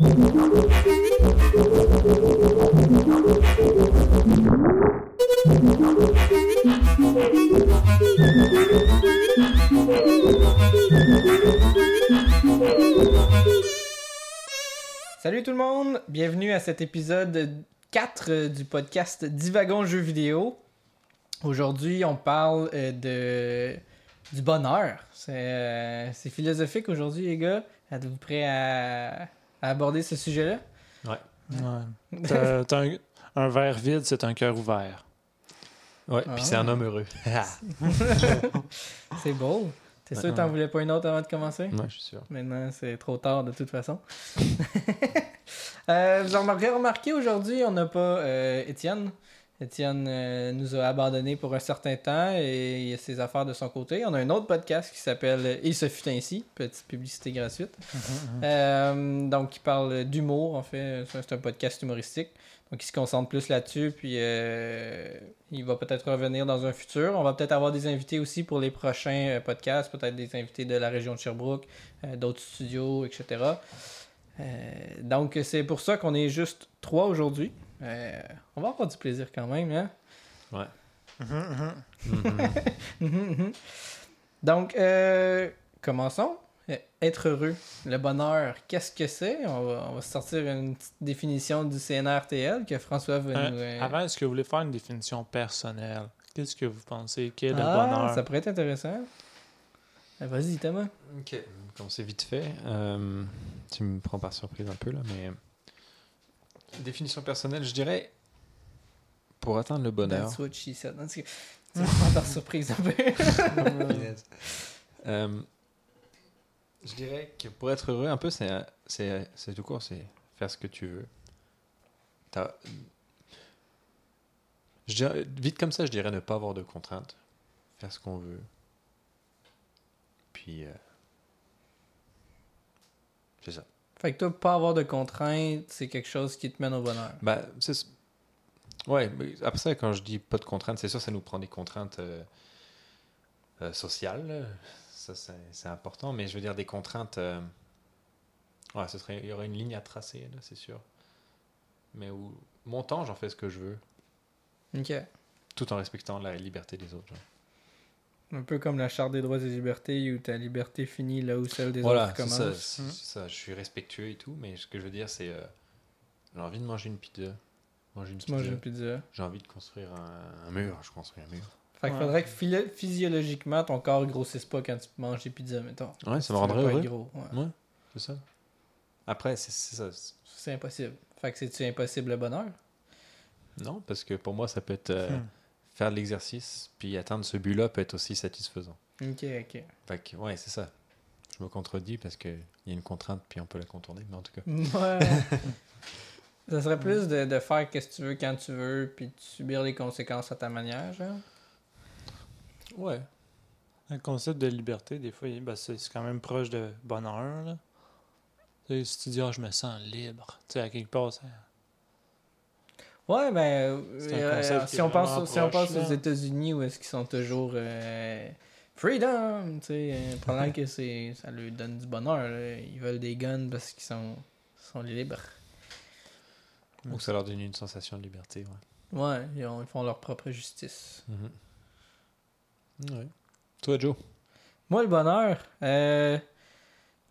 Salut tout le monde, bienvenue à cet épisode 4 du podcast Divagons jeux vidéo. Aujourd'hui, on parle euh, de du bonheur. C'est euh, c'est philosophique aujourd'hui, les gars. Êtes-vous prêts à, à aborder ce sujet-là? Ouais. T'as- t'as un, un verre vide, c'est un cœur ouvert. Ouais, Ah. puis c'est un homme heureux. C'est beau. T'es sûr que t'en voulais pas une autre avant de commencer? Ouais, je suis sûr. Maintenant, c'est trop tard de toute façon. Euh, vous en aurez remarqué aujourd'hui, on n'a pas euh, Étienne. Étienne euh, nous a abandonnés pour un certain temps et il a ses affaires de son côté. On a un autre podcast qui s'appelle Il se fut ainsi, petite publicité gratuite. Euh, donc, qui parle d'humour, en fait. C'est un podcast humoristique. Donc, il se concentre plus là-dessus. Puis, euh, il va peut-être revenir dans un futur. On va peut-être avoir des invités aussi pour les prochains podcasts. Peut-être des invités de la région de Sherbrooke, d'autres studios, etc. Donc, c'est pour ça qu'on est juste trois aujourd'hui. Euh, on va avoir du plaisir quand même, hein? Mhm. Donc, euh, commençons. Être heureux, le bonheur, qu'est-ce que c'est? On va, on va sortir une petite définition du CNRTL que François va Euh, nous... euh, Avant, est-ce que vous voulez faire une définition personnelle? Qu'est-ce que vous pensez? Qu'est le ah, bonheur? ça pourrait être intéressant. Euh, Vas-y, Thomas. Ok. Comme c'est vite fait, euh, tu me prends par surprise un peu là, mais. Définition personnelle, je dirais. Pour atteindre le bonheur. That's what she said. That's- Tu me prends par surprise un peu. Euh, je dirais que pour être heureux, un peu, c'est c'est c'est tout court, c'est faire ce que tu veux. T'as- Je dirais- vite comme ça, je dirais ne pas avoir de contraintes, faire ce qu'on veut. Puis euh, c'est ça. Fait que toi, pas avoir de contraintes, c'est quelque chose qui te mène au bonheur. Bah, c'est... Ouais, mais après ça, quand je dis pas de contraintes, c'est sûr, ça nous prend des contraintes euh, euh, sociales. Ça, c'est, c'est important. Mais je veux dire, des contraintes. euh, Ouais, ce serait... il y aurait une ligne à tracer, là, c'est sûr. Mais où mon temps, j'en fais ce que je veux, Ok. tout en respectant la liberté des autres. genre. Un peu comme la charte des droits et libertés où ta liberté finit là où celle des Voilà, autres c'est ça, commence. c'est ça. Je suis respectueux et tout, mais ce que je veux dire, c'est. euh, j'ai envie de manger une pizza. Manger une pizza. une pizza. J'ai envie de construire un, un mur. Je construis un mur. Fait faudrait que physiologiquement ton corps grossisse pas quand tu manges des pizzas, mettons. Ouais, ça me rendrait heureux. gros. ouais. Ouais, c'est ça. Après, c'est ça. c'est- C'est impossible. Fait que c'est-tu impossible le bonheur? Non, parce que pour moi, ça peut être euh, Hmm. Faire de l'exercice, puis atteindre ce but-là peut être aussi satisfaisant. Ok, ok. Fait que, ouais, c'est ça. Je me contredis parce qu'il y a une contrainte, puis on peut la contourner, mais en tout cas. Ouais. Ça serait plus de, de faire ce que tu veux quand tu veux, puis de subir les conséquences à ta manière, genre? Ouais. Le concept de liberté, des fois, ben, c'est quand même proche de bonheur. Là. Tu sais, si tu dis, ah, je me sens libre, tu sais, à quelque part, ça- Ouais, ben, euh, si, on pense, si on pense aux là. États-Unis où est-ce qu'ils sont toujours euh, freedom, tu sais, euh, probablement que c'est, ça leur donne du bonheur. là. Ils veulent des guns parce qu'ils sont, sont libres. Ou ça leur donne une sensation de liberté, ouais. Ouais, ils, ont- ils font leur propre justice. Ouais. Toi, Joe? Moi, le bonheur, euh,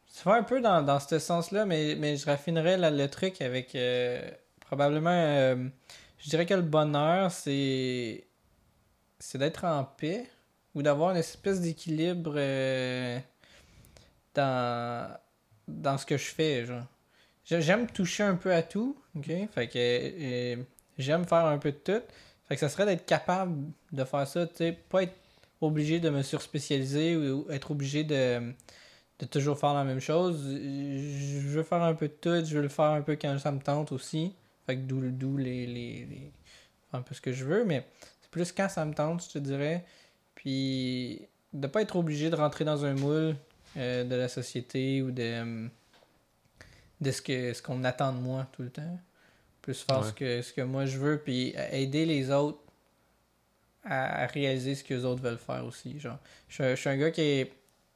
ça va un peu dans, dans ce sens-là, mais, mais je raffinerais la- le truc avec probablement. euh, je dirais que le bonheur, c'est. C'est d'être en paix ou d'avoir une espèce d'équilibre euh, dans, dans ce que je fais. Genre. J'ai- J'aime toucher un peu à tout, ok? Fait que euh, j'aime faire un peu de tout. Fait que ça serait d'être capable de faire ça, tu sais, pas être obligé de me surspécialiser ou être obligé de, de toujours faire la même chose. Je veux faire un peu de tout, je veux le faire un peu quand ça me tente aussi. Fait que d'où les, les, les- un peu ce que je veux, mais c'est plus quand ça me tente, je te dirais. Puis de pas être obligé de rentrer dans un moule euh, de la société ou de, euh, de ce que ce qu'on attend de moi tout le temps. Plus faire Ouais. ce, que, ce que moi je veux, puis aider les autres à, à réaliser ce que les autres veulent faire aussi. Genre, je, suis un- je suis un gars qui est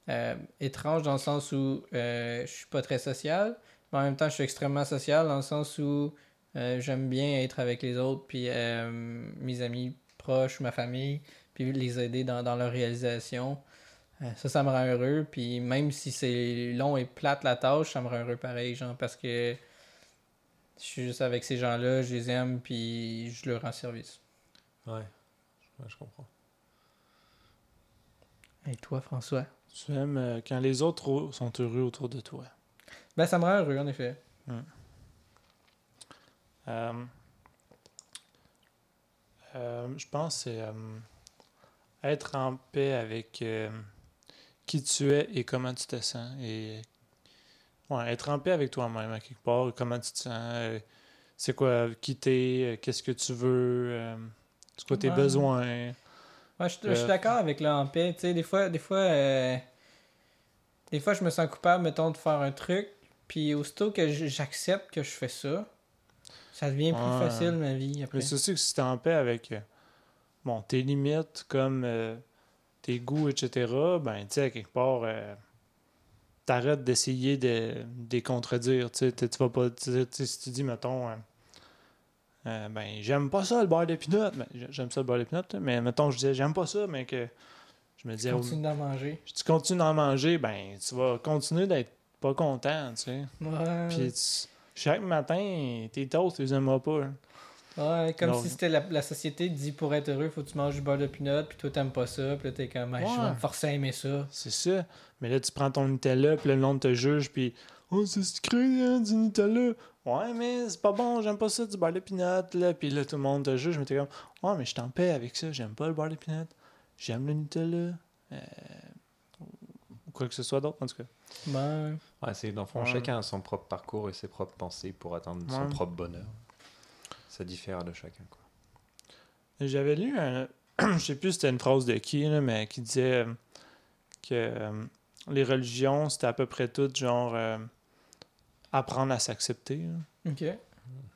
euh, étrange dans le sens où euh, je suis pas très social, Mais en même temps, je suis extrêmement social dans le sens où j'aime bien être avec les autres, puis euh, mes amis proches, ma famille, puis les aider dans, dans leur réalisation. Euh, ça, ça me rend heureux. Puis même si c'est long et plate la tâche, ça me rend heureux pareil, genre, parce que je suis juste avec ces gens-là, je les aime, puis je leur rends service. Ouais, Ouais, je comprends. Et toi, François? Tu aimes euh, quand les autres au- sont heureux autour de toi? Ben, ça me rend heureux, en effet. Euh, euh, je pense que c'est euh, être en paix avec euh, qui tu es et comment tu te sens. Et ouais, être en paix avec toi-même à quelque part, comment tu te sens, euh, c'est quoi quitter, qu'est-ce que tu veux, euh, c'est quoi tes Ouais. besoins. Ouais, je, je suis Euh, d'accord avec le en paix. Tu sais, des fois, des fois, euh, des fois, je me sens coupable, mettons, de faire un truc. Puis aussitôt que j'accepte que je fais ça, ça devient plus Ouais. facile ma vie après. Mais c'est aussi que si tu es en paix avec euh, bon, tes limites, comme euh, tes goûts, etc., ben, tu sais, à quelque part, euh, t'arrêtes d'essayer de, de les contredire. Tu tu vas pas. Tu sais, tu sais, si tu dis, mettons, euh, ben, j'aime pas ça le beurre de pinot, ben, j'aime ça le beurre de pinot, mais mettons, je disais, j'aime pas ça, mais que je me disais, Continue d'en manger. si tu continues d'en manger, ben, tu vas continuer d'être pas content, tu sais. Ouais. Puis tu- chaque matin, tes toasts, tu les aimeras pas. hein. Ouais, comme si c'était la, la société dit pour être heureux, faut que tu manges du beurre de pinot, puis toi t'aimes pas ça, puis là t'es comme, Hey, je vais Ouais. me forcer à aimer ça. C'est ça. Mais là, tu prends ton Nutella, puis le monde te juge, puis Oh, c'est sucré, hein, du Nutella. Ouais, mais c'est pas bon, j'aime pas ça, du beurre de pinot, là. Puis là, tout le monde te juge, mais t'es comme Ouais, mais je suis en paix avec ça, j'aime pas le beurre de pinot. J'aime le Nutella. Euh, Ou quoi que ce soit d'autre, en tout cas. Ben, Ouais, c'est dans le fond, Ouais. chacun a son propre parcours et ses propres pensées pour atteindre son propre bonheur. Ça diffère de chacun, quoi. J'avais lu un. je sais plus c'était une phrase de qui, là, mais qui disait euh, que euh, les religions, c'était à peu près tout genre euh, apprendre à s'accepter. là. ok.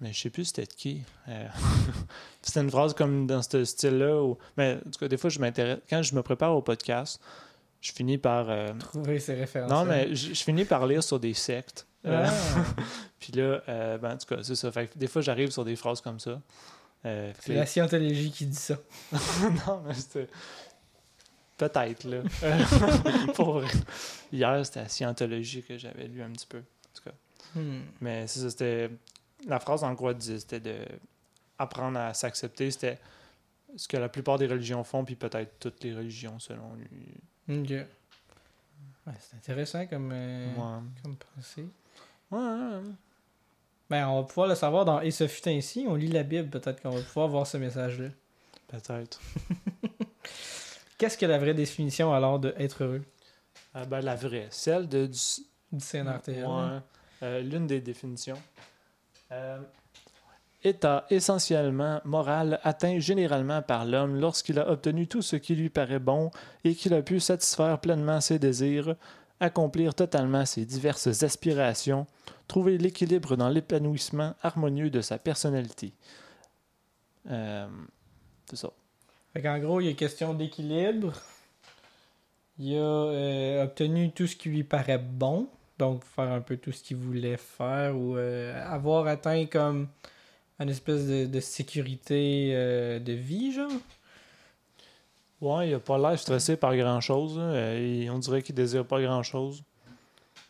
Mais je sais plus c'était de qui. Euh, c'était une phrase comme dans ce style-là. Où... Mais en tout cas, des fois, je m'intéresse. Quand je me prépare au podcast, je finis par. euh, Trouver ces références. Non, mais je, je finis par lire sur des sectes. Euh, Ah, Puis là, euh, ben, en tout cas, c'est ça. Fait que des fois, j'arrive sur des phrases comme ça. Euh, c'est la scientologie qui dit ça. non, mais c'était. Peut-être, là. Euh, Pour. Hier, c'était la scientologie que j'avais lu un petit peu. Hmm. Mais c'est ça, c'était. La phrase en gros disait, c'était de apprendre à s'accepter. C'était ce que la plupart des religions font, puis peut-être toutes les religions, selon lui. Ok. Ouais, c'est intéressant comme, euh, Ouais. comme pensée. Ouais. Ben, on va pouvoir le savoir dans Et ce fut ainsi. On lit la Bible, peut-être qu'on va pouvoir voir ce message-là. Peut-être. Qu'est-ce que la vraie définition alors de être heureux? Ah, ben, la vraie. Celle de, du, du CNRTL? Ouais. Euh, L'une des définitions. État essentiellement moral atteint généralement par l'homme lorsqu'il a obtenu tout ce qui lui paraît bon et qu'il a pu satisfaire pleinement ses désirs, accomplir totalement ses diverses aspirations, trouver l'équilibre dans l'épanouissement harmonieux de sa personnalité. Euh, c'est ça. Qu'en gros, il y a question d'équilibre. Il a euh, obtenu tout ce qui lui paraît bon. Donc, faire un peu tout ce qu'il voulait faire ou euh, avoir atteint comme une espèce de, de sécurité euh, de vie, genre? Ouais, il a pas l'air stressé par grand-chose. là, euh, et on dirait qu'il désire pas grand-chose.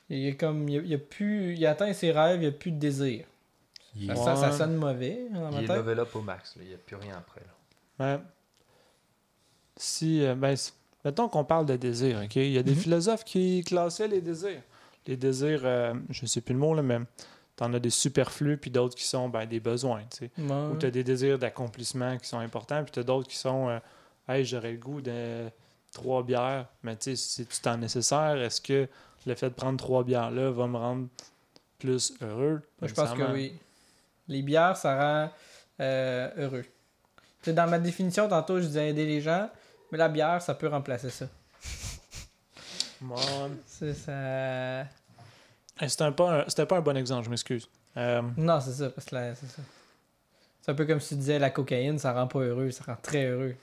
Il est comme, il a, il a plus, il atteint ses rêves, il a plus de désir. Il, Ça, Ouais. ça- ça sonne mauvais dans ma il est level up au max, là. il n'y a plus rien après. Là. Ben, si, euh, ben, mettons qu'on parle de désir, OK? Il y a des Mhm. philosophes qui classaient les désirs. Les désirs, euh, je sais plus le mot, là, mais t'en as des superflus, puis d'autres qui sont ben, des besoins, tu sais. Ouais. Ou t'as des désirs d'accomplissement qui sont importants, puis t'as d'autres qui sont, euh, hey, j'aurais le goût de trois bières, mais tu sais, c'est tout temps nécessaire? Est-ce que le fait de prendre trois bières-là va me rendre plus heureux? Moi, je pense que oui. Les bières, ça rend euh, heureux. Tu dans ma définition, tantôt, je disais aider les gens, mais la bière, ça peut remplacer ça. Moi, C'est ça. C'était pas un- pas un bon exemple, je m'excuse. Euh, Non, c'est ça, parce que c'est ça. C'est un peu comme si tu disais la cocaïne, ça rend pas heureux, ça rend très heureux.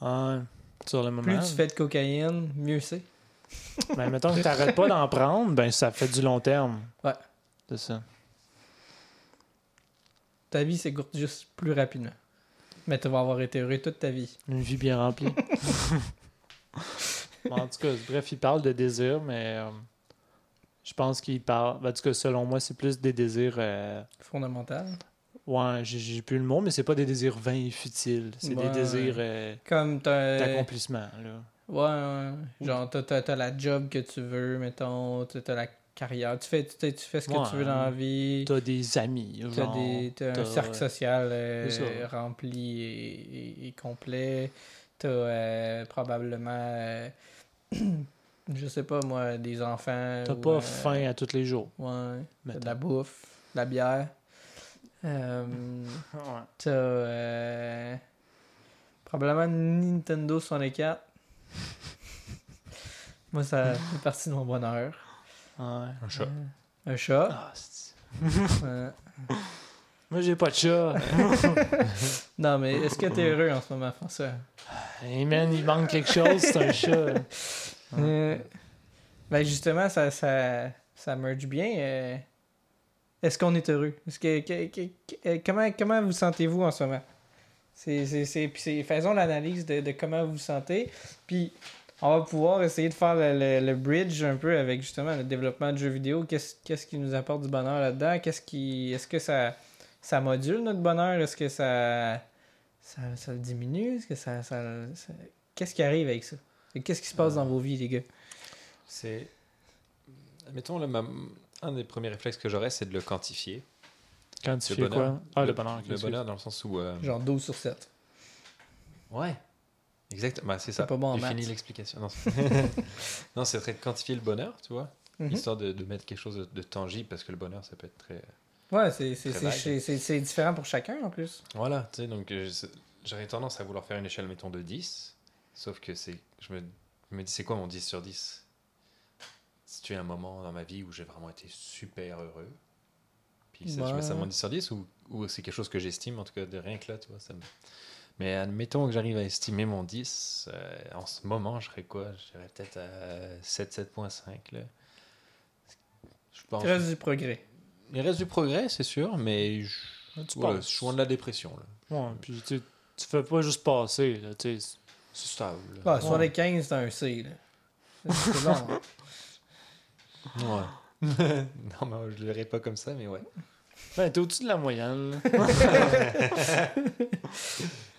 ouais, sur le moment. Plus tu fais de cocaïne, mieux c'est. Ben, mettons que tu n'arrêtes pas d'en prendre, ben ça fait du long terme. Ouais. C'est ça. Ta vie s'écourte juste plus rapidement. Mais tu vas avoir été heureux toute ta vie. Une vie bien remplie. Bon, en tout cas, bref, il parle de désir, mais euh, je pense qu'il parle. ben, En tout cas, selon moi, c'est plus des désirs. euh, Fondamental. ouais, j'ai- plus le mot, mais c'est pas des désirs vains et futiles. C'est Ouais. des désirs euh, Comme t'as. d'accomplissement. Ouais, ouais. Genre, t'as, t'as la job que tu veux, mettons. T'as, la carrière. Tu fais, tu, fais ce que Ouais. tu veux dans la vie. T'as des amis. T'as, genre, des, t'as un cercle social euh, rempli et, et- et complet. T'as euh, probablement, euh, je sais pas moi, des enfants. T'as ou, pas euh, faim à tous les jours. Ouais. T'as de la bouffe, de la bière. Euh, Ouais. t'as euh, probablement Nintendo 64. moi, ça fait partie de mon bonheur. Ouais. Un chat. Un chat. Ah, c'est- Euh, Moi, j'ai pas de chat. non, mais est-ce que t'es heureux en ce moment, François? hey man, il manque quelque chose, c'est un chat. Euh, ben justement, ça, ça, ça merge bien. euh, Est-ce qu'on est heureux? Est-ce que, que- euh, comment, comment vous sentez-vous en ce moment? Faisons l'analyse de, de comment vous vous sentez. Puis on va pouvoir essayer de faire le, le- bridge un peu avec justement le développement de jeux vidéo. Qu'est-ce, qui nous apporte du bonheur là-dedans? Qu'est-ce qui. Est-ce que ça, ça module notre bonheur? Est-ce que ça. Ça, ça le diminue? Est-ce que ça- ça- Qu'est-ce qui arrive avec ça? Et Qu'est-ce qui se passe dans vos vies, les gars? C'est. Mettons, là, ma- un des premiers réflexes que j'aurais, c'est de le quantifier. Tu Le bonheur. quoi? Ah, le, bonheur. Le bonheur, dans le sens où. euh, Genre 12 sur 7. Ouais. Exactement. Bah, c'est ça. pas bon en J'ai fini maths. l'explication. Non, c'est- très quantifier le bonheur, tu vois. Mhm. Histoire de, de mettre quelque chose de, de tangible, parce que le bonheur, ça peut être très. Ouais, c'est, c'est, Très c'est, vague. c'est, c'est- c'est différent pour chacun en plus. Voilà, tu sais, donc euh, j'aurais tendance à vouloir faire une échelle, mettons, de 10. Sauf que c'est. Je me, je me dis, c'est quoi mon 10 sur 10 Si tu as un moment dans ma vie où j'ai vraiment été super heureux, puis ça, je mets ça mon 10 sur 10, ou, ou c'est quelque chose que j'estime, en tout cas, de rien que là, tu vois. Ça me- Mais admettons que j'arrive à estimer mon 10, euh, en ce moment, je serais quoi? Je dirais peut-être à 7, 7.5, là. Je pense. Il reste du progrès. Il reste du progrès, c'est sûr, mais je, Ah, tu je suis loin de la dépression, là. Ouais, puis tu, tu fais pas juste passer, là, tu sais. C'est stable. Ah, les 15, c'est un C. Là. C'est bon. hein. Ouais. non, mais je le dirais pas comme ça, mais ouais. Ben, t'es au-dessus de la moyenne. De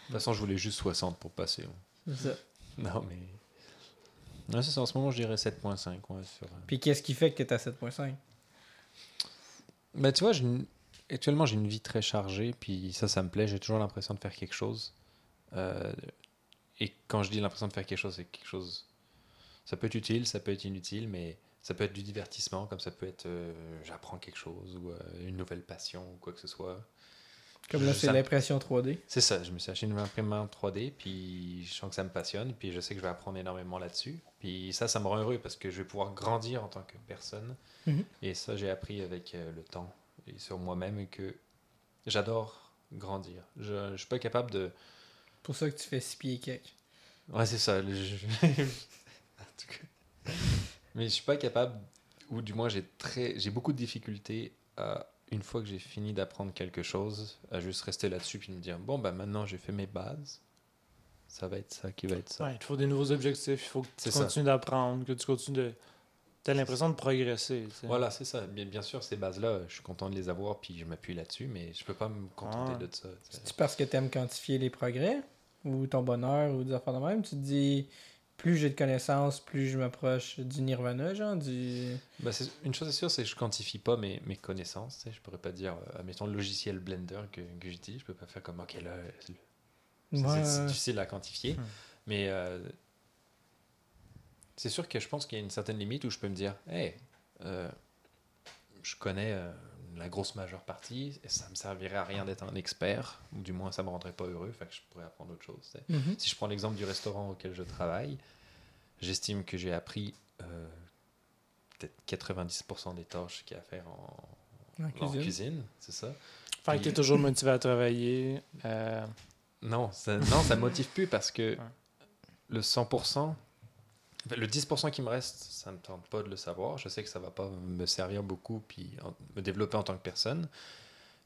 toute façon, je voulais juste 60 pour passer. hein. C'est ça. Non, mais. Non, c'est ça. En ce moment, je dirais 7.5. Ouais, sur... euh. Puis qu'est-ce qui fait que t'es à 7.5 Bah, tu vois, j'ai une- actuellement, j'ai une vie très chargée, puis ça, ça me plaît. J'ai toujours l'impression de faire quelque chose. Euh, Et quand je dis l'impression de faire quelque chose, c'est quelque chose. Ça peut être utile, ça peut être inutile, mais ça peut être du divertissement, comme ça peut être euh, j'apprends quelque chose, ou euh, une nouvelle passion, ou quoi que ce soit. Comme là, c'est l'impression 3D. C'est ça, je me suis acheté une imprimante 3D, puis je sens que ça me passionne, puis je sais que je vais apprendre énormément là-dessus. Puis ça, ça me rend heureux parce que je vais pouvoir grandir en tant que personne. Mhm. Et ça, j'ai appris avec euh, le temps et sur moi-même que j'adore grandir. Je, je suis pas capable de. Pour ça que tu fais 6 pieds et quelques. Ouais, c'est ça. le- en tout cas. Mais je suis pas capable, ou du moins j'ai très, j'ai beaucoup de difficultés à une fois que j'ai fini d'apprendre quelque chose, à juste rester là-dessus puis me dire bon bah maintenant j'ai fait mes bases, ça va être ça qui va être ça. Ouais, il te faut des nouveaux objectifs, il faut que tu continues d'apprendre, que tu continues de. T'as l'impression de progresser. tu. Voilà, c'est ça. Bien, bien sûr, ces bases-là, je suis content de les avoir puis je m'appuie là-dessus, mais je peux pas me contenter Ah. de ça. tu. C'est parce que t'aimes quantifier les progrès? Ou ton bonheur ou des affaires de même. Tu te dis, plus j'ai de connaissances, plus je m'approche du nirvana, genre du. Bah, c'est- une chose est sûre, c'est que je quantifie pas mes, mes connaissances. Tu sais. Je pourrais pas dire, euh, admettons, le logiciel Blender que, que j'utilise, je peux pas faire comme, ok, là, c'est- c'est Ouais, c'est difficile à quantifier. Hmm. Mais euh, c'est sûr que je pense qu'il y a une certaine limite où je peux me dire, hey, euh, je connais euh, la grosse majeure partie, et ça me servirait à rien d'être un expert, ou du moins ça me rendrait pas heureux, fait que je pourrais apprendre autre chose. tu. Mhm. Si je prends l'exemple du restaurant auquel je travaille, j'estime que j'ai appris euh, peut-être 90% des tâches qu'il y a à faire en, En en cuisine. cuisine, c'est ça. Fait que t'es toujours motivé à travailler. euh, Non, ça, non, ça me motive plus parce que Ouais. le 100%, Fait, Le 10% qui me reste, ça me tente pas de le savoir. Je sais que ça va pas me servir beaucoup puis en- me développer en tant que personne.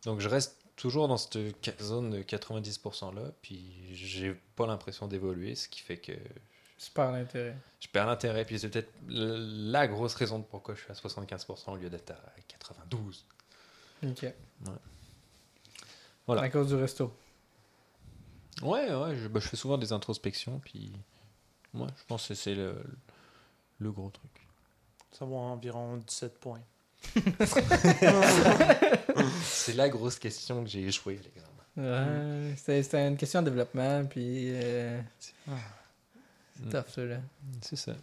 Donc je reste toujours dans cette zone de 90% là, puis j'ai pas l'impression d'évoluer, ce qui fait que Super l'intérêt. je perds l'intérêt. Puis c'est peut-être la grosse raison de pourquoi je suis à 75% au lieu d'être à 92. Ok. Voilà. À cause du resto. Ouais, ouais, je, bah, je fais souvent des introspections, puis ouais, je pense que c'est le, le gros truc. Ça vaut environ 17 points. c'est la grosse question que j'ai échoué à l'examen. Ouais, c'était c'était une question de développement, puis euh, Ah. c'est tough, ça, là. C'est ça.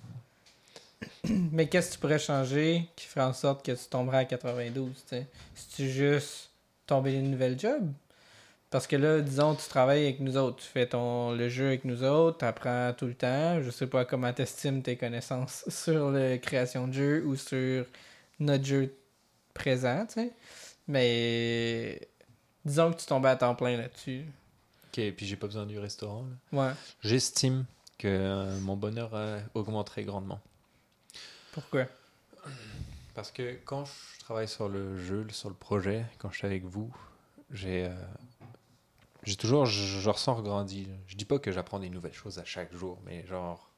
Mais qu'est-ce que tu pourrais changer qui ferait en sorte que tu tomberais à 92, tu sais? Si tu juste tomber une nouvelle job? Parce que là, disons, tu travailles avec nous autres, tu fais ton, le jeu avec nous autres, tu apprends tout le temps. Je sais pas comment t'estimes tes connaissances sur la création de jeu ou sur notre jeu présent, tu sais. Mais disons que tu tombais à temps plein là-dessus. Ok, puis j'ai pas besoin du restaurant. là. Ouais. J'estime que euh, mon bonheur euh, augmenterait grandement. Pourquoi? Parce que quand je travaille sur le jeu, sur le projet, quand je suis avec vous, j'ai euh, j'ai toujours, je, je ressens grandi. Je dis pas que j'apprends des nouvelles choses à chaque jour, mais genre,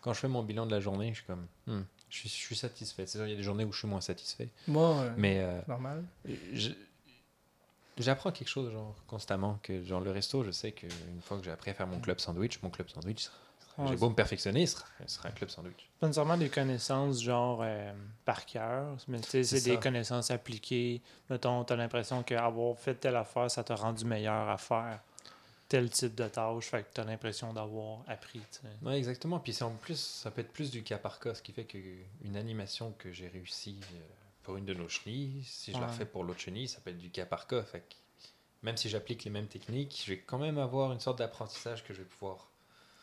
quand je fais mon bilan de la journée, je suis comme, hmm, je, suis, je suis satisfait. C'est sûr, il y a des journées où je suis moins satisfait, Moi, euh, mais euh, normal. j'apprends quelque chose genre constamment. Que genre le resto, je sais qu'une fois que j'ai appris à faire mon club sandwich, mon club sandwich, sera- Ouais, j'ai beau me perfectionner, ce sera, un club sandwich. pas nécessairement des connaissances genre euh, par cœur, mais c'est des connaissances appliquées. Mettons, tu as l'impression qu'avoir fait telle affaire, ça t'a rendu meilleur à faire tel type de tâche, fait que tu as l'impression d'avoir appris. Ouais, exactement. Puis en plus, ça peut être plus du cas par cas, ce qui fait qu'une animation que j'ai réussi euh, pour une de nos chenilles, si je la refais pour l'autre chenille, ça peut être du cas par cas. Fait que même si j'applique les mêmes techniques, je vais quand même avoir une sorte d'apprentissage que je vais pouvoir.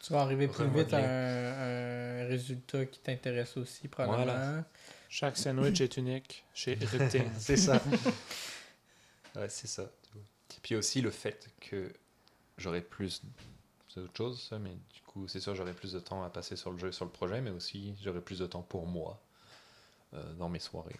Tu vas arriver plus vite à un, un résultat qui t'intéresse aussi, probablement. Voilà. Chaque sandwich est unique chez Ripting. c'est ça. ouais, c'est ça. Puis aussi le fait que j'aurai plus. C'est autre chose, ça, mais du coup, c'est sûr, j'aurai plus de temps à passer sur le jeu, sur le projet, mais aussi j'aurai plus de temps pour moi euh, dans mes soirées.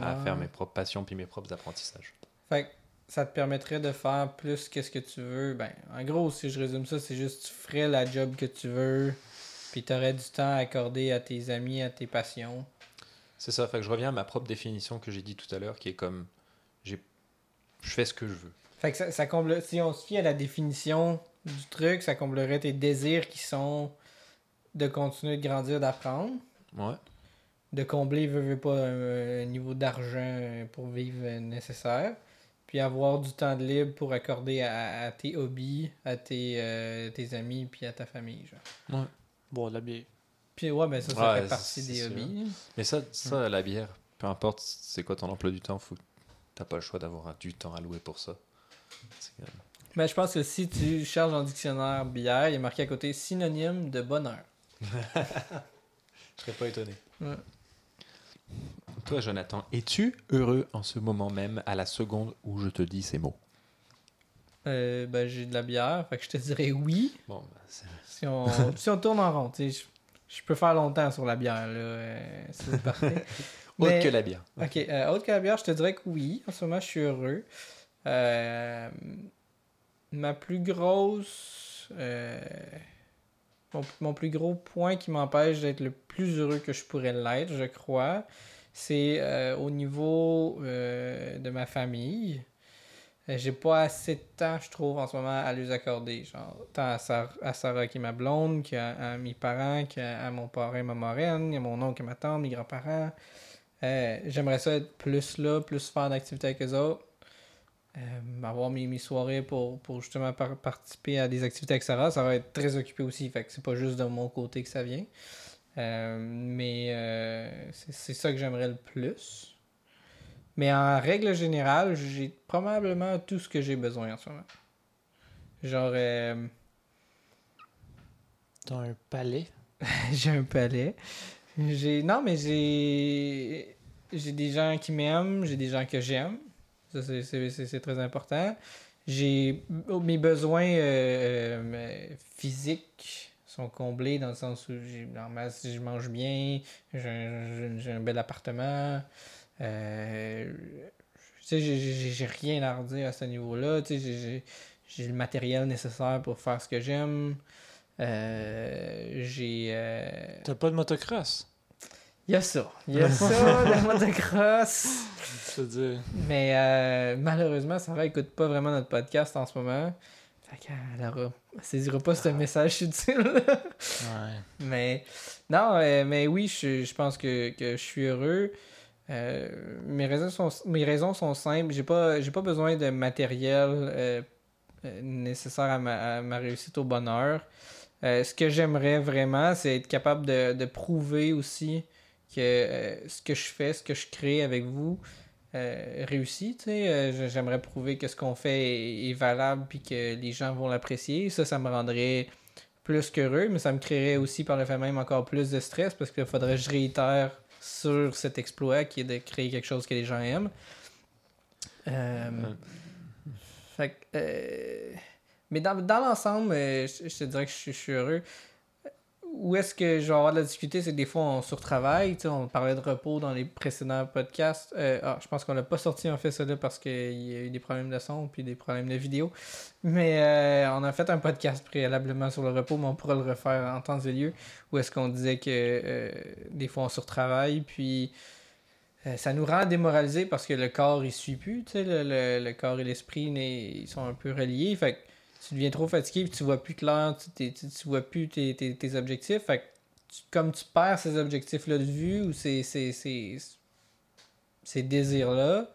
à faire mes propres passions puis mes propres apprentissages. Fait que ça te permettrait de faire plus qu'est-ce que tu veux. Ben, en gros, si je résume ça, c'est juste tu ferais la job que tu veux, puis tu aurais du temps à accorder à tes amis, à tes passions. C'est ça, fait que je reviens à ma propre définition que j'ai dit tout à l'heure, qui est comme j'ai je fais ce que je veux. Fait que ça, ça comble, si on se fie à la définition du truc, ça comblerait tes désirs qui sont de continuer de grandir, d'apprendre, Ouais. de combler, veux, veux pas, un, un niveau d'argent euh, pour vivre euh, nécessaire, puis avoir du temps de libre pour accorder à, à tes hobbies, à tes, euh, tes amis, puis à ta famille. Genre. Boire de la bière. Puis ouais, ben ça, ça Ouais, fait partie des sûr. hobbies. Mais ça, ça la bière, peu importe c'est quoi ton emploi du temps, faut t'as pas le choix d'avoir du temps alloué pour ça. Mais je pense que si tu cherches dans le dictionnaire bière, il est marqué à côté synonyme de bonheur. Je serais pas étonné. Ouais. Toi, Jonathan, es-tu heureux en ce moment même, à la seconde où je te dis ces mots? Euh, ben, j'ai de la bière, fait que je te dirais oui. Bon, ben, Si on, si on tourne en rond, tu sais, je, je peux faire longtemps sur la bière, là, euh, autre Mais- que la bière. Ok, euh, autre que la bière, je te dirais que oui. En ce moment, je suis heureux. Ma plus grosse. mon, mon plus gros point qui m'empêche d'être le plus heureux que je pourrais l'être, je crois, c'est euh, au niveau euh, de ma famille. Euh, J'ai pas assez de temps, je trouve, en ce moment, à les accorder. Genre, tant à Sarah, à qui est ma blonde, qu'à à mes parents, qu'à à mon parrain, ma marraine, à mon oncle, ma tante, mes grands-parents. J'aimerais ça être plus là, plus faire d'activités avec eux autres. Avoir mes, mes soirées pour, pour justement par- participer à des activités avec Sarah, ça va être très occupé aussi. Fait que c'est pas juste de mon côté que ça vient. Euh, mais euh, c'est ça que j'aimerais le plus. Mais en règle générale, j'ai probablement tout ce que j'ai besoin en ce moment. Genre, euh, T'as un palais? j'ai un palais. J'ai non mais j'ai j'ai des gens qui m'aiment, j'ai des gens que j'aime. Ça c'est- très important. J'ai mes besoins euh, physiques sont comblés dans le sens où j'ai, normalement, si je mange bien, j'ai un, bel appartement. Euh, tu sais, j'ai- rien à redire à ce niveau-là. Tu sais, j'ai- le matériel nécessaire pour faire ce que j'aime. Euh, j'ai. euh, T'as pas de motocross? Il y a ça. Il y a ça, le motocross. Mais euh, malheureusement, Sarah écoute pas vraiment notre podcast en ce moment. Fait qu'elle aura, elle saisira pas ce message utile. Ouais. mais non, euh, mais oui, je, je pense que, que je suis heureux. Euh, mes, raisons sont, mes raisons sont simples. J'ai pas, j'ai pas besoin de matériel euh, euh, nécessaire à ma, à ma réussite au bonheur. Euh, ce que j'aimerais vraiment, c'est être capable de, de prouver aussi que euh, ce que je fais, ce que je crée avec vous, euh, sais. Euh, J'aimerais prouver que ce qu'on fait est, est valable puis que les gens vont l'apprécier. Ça, ça me rendrait plus qu'heureux, mais ça me créerait aussi par le fait même encore plus de stress parce qu'il faudrait que je réitère sur cet exploit qui est de créer quelque chose que les gens aiment. Euh, fait que, euh, mais dans, dans l'ensemble, euh, je, je te dirais que je suis heureux. Où est-ce que je vais avoir de la difficulté, c'est que des fois on surtravaille. On parlait de repos dans les précédents podcasts. Euh, ah, je pense qu'on l'a pas sorti en fait ça là parce qu'il y a eu des problèmes de son puis des problèmes de vidéo. Mais euh, on a fait un podcast préalablement sur le repos, mais on pourra le refaire en temps et lieu. Où est-ce qu'on disait que euh, des fois on surtravaille, puis euh, ça nous rend démoralisés parce que le corps il suit plus. Le, le- le corps et l'esprit ils sont un peu reliés. Fait que tu deviens trop fatigué, puis tu vois plus clair, tu, tu, tu vois plus tes, tes- objectifs. Fait que comme tu perds ces objectifs-là de vue ou ces, ces, ces, ces désirs-là,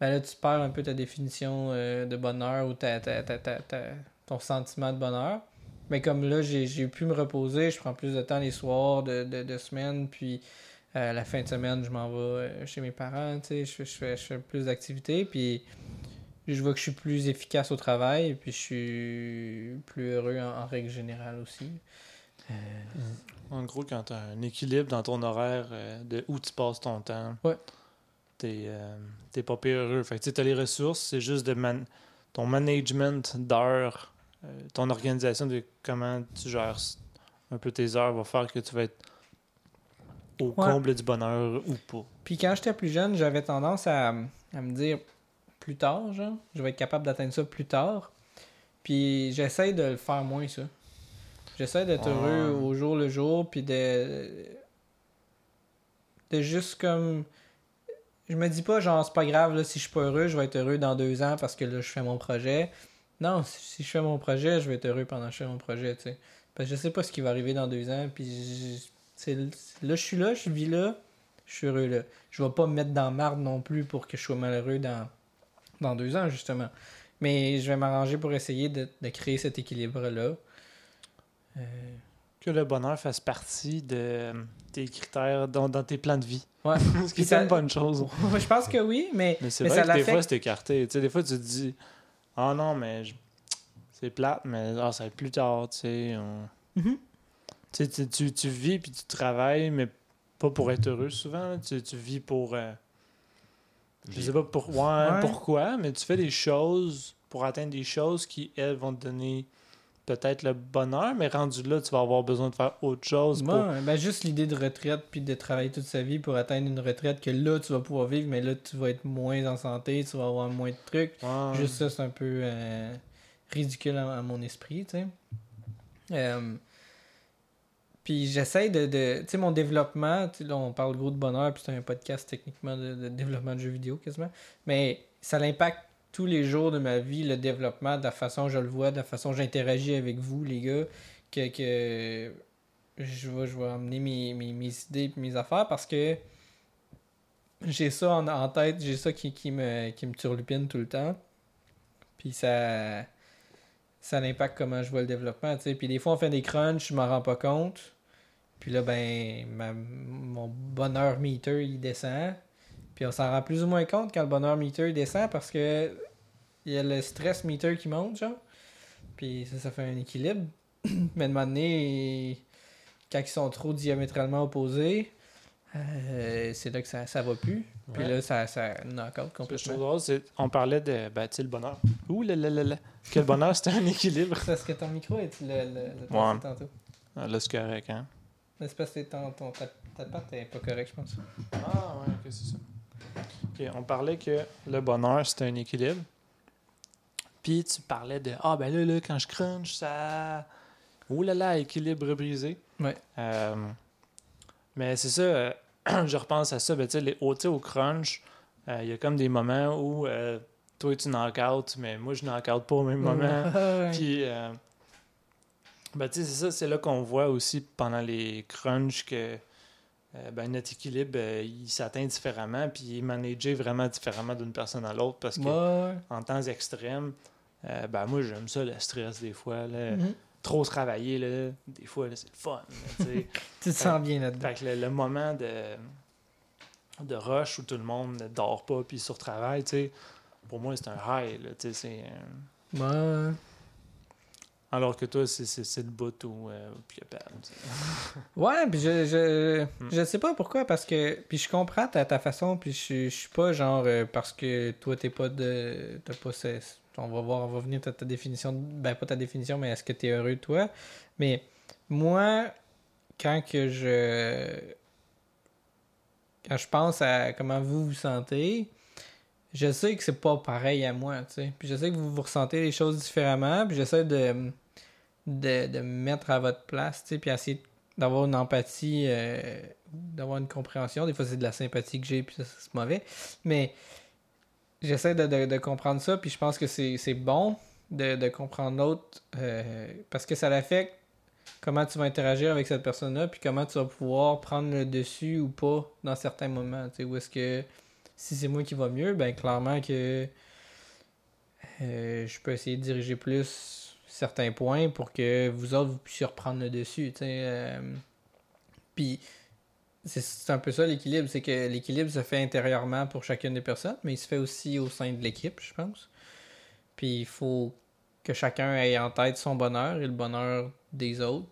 ben là, tu perds un peu ta définition euh, de bonheur ou ta, ta, ta, ton sentiment de bonheur. Mais comme là, j'ai pu me reposer, je prends plus de temps les soirs de, de, de semaine, puis euh, la fin de semaine, je m'en vais euh, chez mes parents, tu sais, je, fais- je, fais, je fais plus d'activités, puis je vois que je suis plus efficace au travail, puis je suis plus heureux en, en règle générale aussi. Euh, En gros, quand tu as un équilibre dans ton horaire euh, de où tu passes ton temps, Ouais. t'es euh, pas pire heureux. Fait tu as les ressources, c'est juste de man- ton management d'heures, ton organisation de comment tu gères un peu tes heures va faire que tu vas être au comble du bonheur ou pas. Puis quand j'étais plus jeune, j'avais tendance à, à me dire plus tard, genre, je vais être capable d'atteindre ça plus tard. Puis j'essaie de le faire moins, ça. J'essaie d'être Ouais. heureux au jour le jour, puis de. de juste comme. Je me dis pas, genre, c'est pas grave, là, si je suis pas heureux, je vais être heureux dans deux ans parce que là, je fais mon projet. Non, si je fais mon projet, je vais être heureux pendant que je fais mon projet, tu sais. Parce que je sais pas ce qui va arriver dans deux ans, puis je- c'est là, je suis là, je vis là, je suis heureux là. Je vais pas me mettre dans marde non plus pour que je sois malheureux dans, dans deux ans, justement. Mais je vais m'arranger pour essayer de, de créer cet équilibre-là. Euh, Que le bonheur fasse partie de tes critères dans, dans tes plans de vie. Ouais. Ce qui est ça- une bonne chose. je pense que oui, mais, Mais c'est vrai ça que des fois, c'est écarté. Tu sais, des fois, tu te dis Ah non, mais je- c'est plate, mais ah, ça va être plus tard. Tu sais, on- Mhm. Tu sais, tu, tu, tu vis puis tu travailles, mais pas pour être heureux souvent. tu vis pour. euh, je sais pas pour, ouais, Ouais. pourquoi, mais tu fais des choses pour atteindre des choses qui, elles, vont te donner peut-être le bonheur, mais rendu là, tu vas avoir besoin de faire autre chose. pour- ben juste l'idée de retraite puis de travailler toute sa vie pour atteindre une retraite que là tu vas pouvoir vivre, mais là tu vas être moins en santé, tu vas avoir moins de trucs. Juste ça, c'est un peu euh, ridicule à, à mon esprit, tu sais. Euh, puis j'essaie de, de- Tu sais, mon développement, là, on parle gros de bonheur, puis c'est un podcast techniquement de, développement de jeux vidéo quasiment. Mais ça l'impacte tous les jours de ma vie, le développement, de la façon je le vois, de la façon j'interagis avec vous, les gars, que, que je, vais, je vais emmener mes, mes, mes idées et mes affaires parce que j'ai ça en, en tête, j'ai ça qui, qui, me, qui me turlupine tout le temps. Puis ça ça impacte comment je vois le développement, sais. Puis des fois, on fait des crunchs, je m'en rends pas compte. Puis là, ben, ma- mon bonheur meter, il descend. Puis on s'en rend plus ou moins compte quand le bonheur meter descend parce que il y a le stress meter qui monte, genre. Puis ça, ça fait un équilibre. Mais de moment donné, quand ils sont trop diamétralement opposés, euh, c'est là que ça, ça va plus. Puis Ouais. là, ça, ça knock out Ce que je trouve complètement. drôle, on parlait de ben, tu sais, le bonheur. Ouh là là là là. Que le bonheur, c'était un équilibre. C'est parce que ton micro est le, le, le Ouais. tantôt. Ah, là, c'est correct, hein? Mais c'est parce que ton, ton, ta, ta patte pas correcte, je pense. Ah, ouais, ok, c'est ça. Ok, on parlait que le bonheur, c'était un équilibre. Puis tu parlais de Ah, ben là, là, quand je crunch, ça. Oh là là, équilibre brisé. Ouais. Euh, mais c'est ça, euh, je repense à ça. Ben, tu sais, au, crunch, euh, il y a comme des moments où toi, tu knock-out, mais moi, je knock-out pas au même moment. Puis, ben, c'est ça, c'est là qu'on voit aussi pendant les crunchs que euh, ben, notre équilibre, euh, il s'atteint différemment, puis il est managé vraiment différemment d'une personne à l'autre parce que Ouais. en temps extrêmes, euh, ben, moi, j'aime ça, le stress, des fois. Là. Mhm. Trop travailler, là, des fois, c'est le fun. là, tu te sens bien là-dedans. Fait que le, le moment de, de rush où tout le monde ne dort pas puis sur travail, pour moi, c'est un high. Là, c'est, Ouais. Alors que toi, c'est, le bout où euh, puis sais. Ouais, puis je, je, Hmm. je sais pas pourquoi, parce que. Puis je comprends ta, ta façon, puis je, je suis pas genre euh, parce que toi t'es pas de. T'as pas On va voir, on va venir ta, ta définition. Ben, pas ta définition, mais est-ce que t'es heureux toi? Mais moi, quand que je. Quand je pense à comment vous vous sentez, je sais que c'est pas pareil à moi, tu sais. Puis je sais que vous vous ressentez les choses différemment, puis j'essaie de, de, de me mettre à votre place, puis essayer d'avoir une empathie, euh, d'avoir une compréhension. Des fois, c'est de la sympathie que j'ai, puis ça, c'est mauvais. Mais j'essaie de, de- comprendre ça, puis je pense que c'est bon de, de comprendre l'autre, euh, parce que ça l'affecte comment tu vas interagir avec cette personne-là, puis comment tu vas pouvoir prendre le dessus ou pas dans certains moments. Où est-ce que si c'est moi qui va mieux, ben clairement que euh, je peux essayer de diriger plus certains points pour que vous autres vous puissiez reprendre le dessus. euh. Puis c'est- un peu ça l'équilibre, c'est que l'équilibre se fait intérieurement pour chacune des personnes, mais il se fait aussi au sein de l'équipe, je pense. Puis il faut que chacun ait en tête son bonheur et le bonheur des autres.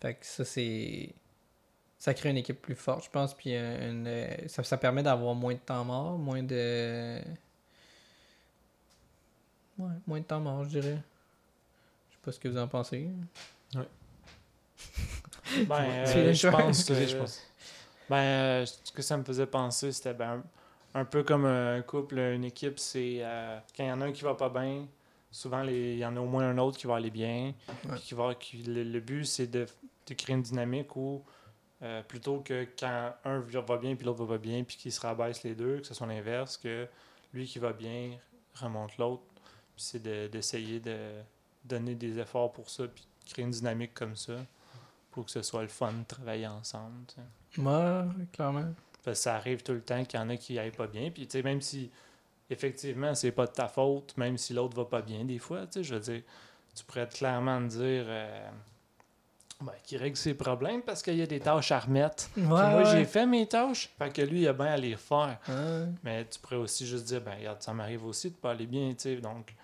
Fait que ça, c'est. Ça crée une équipe plus forte, je pense. Puis ça, ça permet d'avoir moins de temps mort, moins de. Ouais, moins de temps mort, je dirais. Je sais pas ce que vous en pensez. Ben, euh, je pense que, Excusez, je pense. Ben, euh, ce que ça me faisait penser, c'était ben, un, peu comme un couple, une équipe, c'est euh, quand il y en a un qui va pas bien, souvent les- il y en a au moins un autre qui va aller bien. Ouais. puis qui va, qui- le, le but, c'est de, de créer une dynamique où, euh, plutôt que quand un va bien puis l'autre va pas bien, puis qu'ils se rabaissent les deux, que ce soit l'inverse, que lui qui va bien remonte l'autre. Puis c'est de- d'essayer de donner des efforts pour ça, puis créer une dynamique comme ça, pour que ce soit le fun de travailler ensemble. Moi, clairement. Parce que ça arrive tout le temps qu'il y en a qui aillent pas bien. Puis, tu sais, même si, effectivement, c'est pas de ta faute, même si l'autre va pas bien, des fois, tu sais, je veux dire, tu pourrais clairement me dire euh, ben, qu'il règle ses problèmes parce qu'il y a des tâches à remettre. Ouais, moi, j'ai ouais. fait mes tâches, fait que lui, il a bien à les faire. Ouais. Mais tu pourrais aussi juste dire, ben, regarde, ça m'arrive aussi de pas aller bien, tu sais, donc.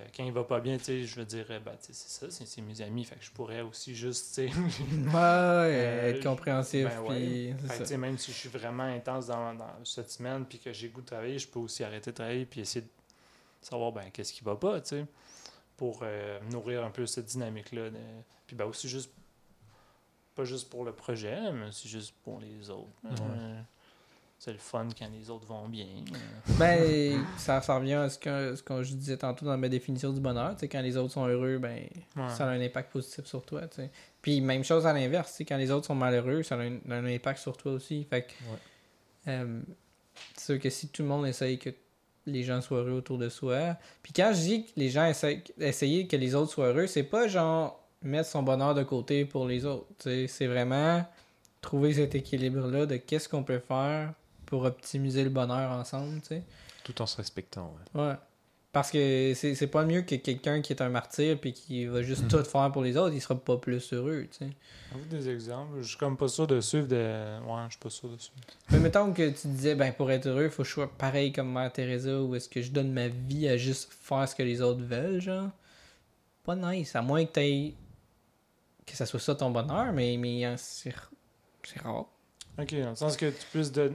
Euh, quand il va pas bien, je veux dire, euh, ben, c'est ça, c'est- mes amis, fait que je pourrais aussi juste, Ouais, Euh, être compréhensif. ben ouais. Fait même si je suis vraiment intense dans, dans cette semaine puis que j'ai goût de travailler, je peux aussi arrêter de travailler puis essayer de savoir ben, qu'est-ce qui va pas, pour euh, nourrir un peu cette dynamique-là. de- Puis ben, aussi juste, pas juste pour le projet, mais aussi juste pour les autres. Euh, c'est le fun quand les autres vont bien. euh. Ben, ça, ça revient à ce que, ce que je disais tantôt dans ma définition du bonheur. Tu sais, quand les autres sont heureux, ben, Ouais. ça a un impact positif sur toi. tu sais. Puis même chose à l'inverse. tu sais, Quand les autres sont malheureux, ça a un, un impact sur toi aussi. Fait que, Ouais. euh, c'est sûr que si tout le monde essaye que les gens soient heureux autour de soi. Puis quand je dis que les gens essayent essayer que les autres soient heureux, c'est pas genre mettre son bonheur de côté pour les autres. C'est vraiment trouver cet équilibre-là de qu'est-ce qu'on peut faire pour optimiser le bonheur ensemble. tu sais. Tout en se respectant. ouais. Ouais. Parce que c'est c'est pas mieux que quelqu'un qui est un martyr puis qui va juste Mhm. tout faire pour les autres, il sera pas plus heureux, tu sais. Avez-vous des exemples? Je suis comme pas sûr de suivre de. Ouais, je suis pas sûr de suivre. Mais mettons que tu disais, ben pour être heureux, il faut que je sois pareil comme Mère Teresa ou est-ce que je donne ma vie à juste faire ce que les autres veulent, genre? Pas nice, à moins que t'aies. que ça soit ça ton bonheur, mais, mais hein, c'est c'est rare. Ok, dans le sens que tu puisses de.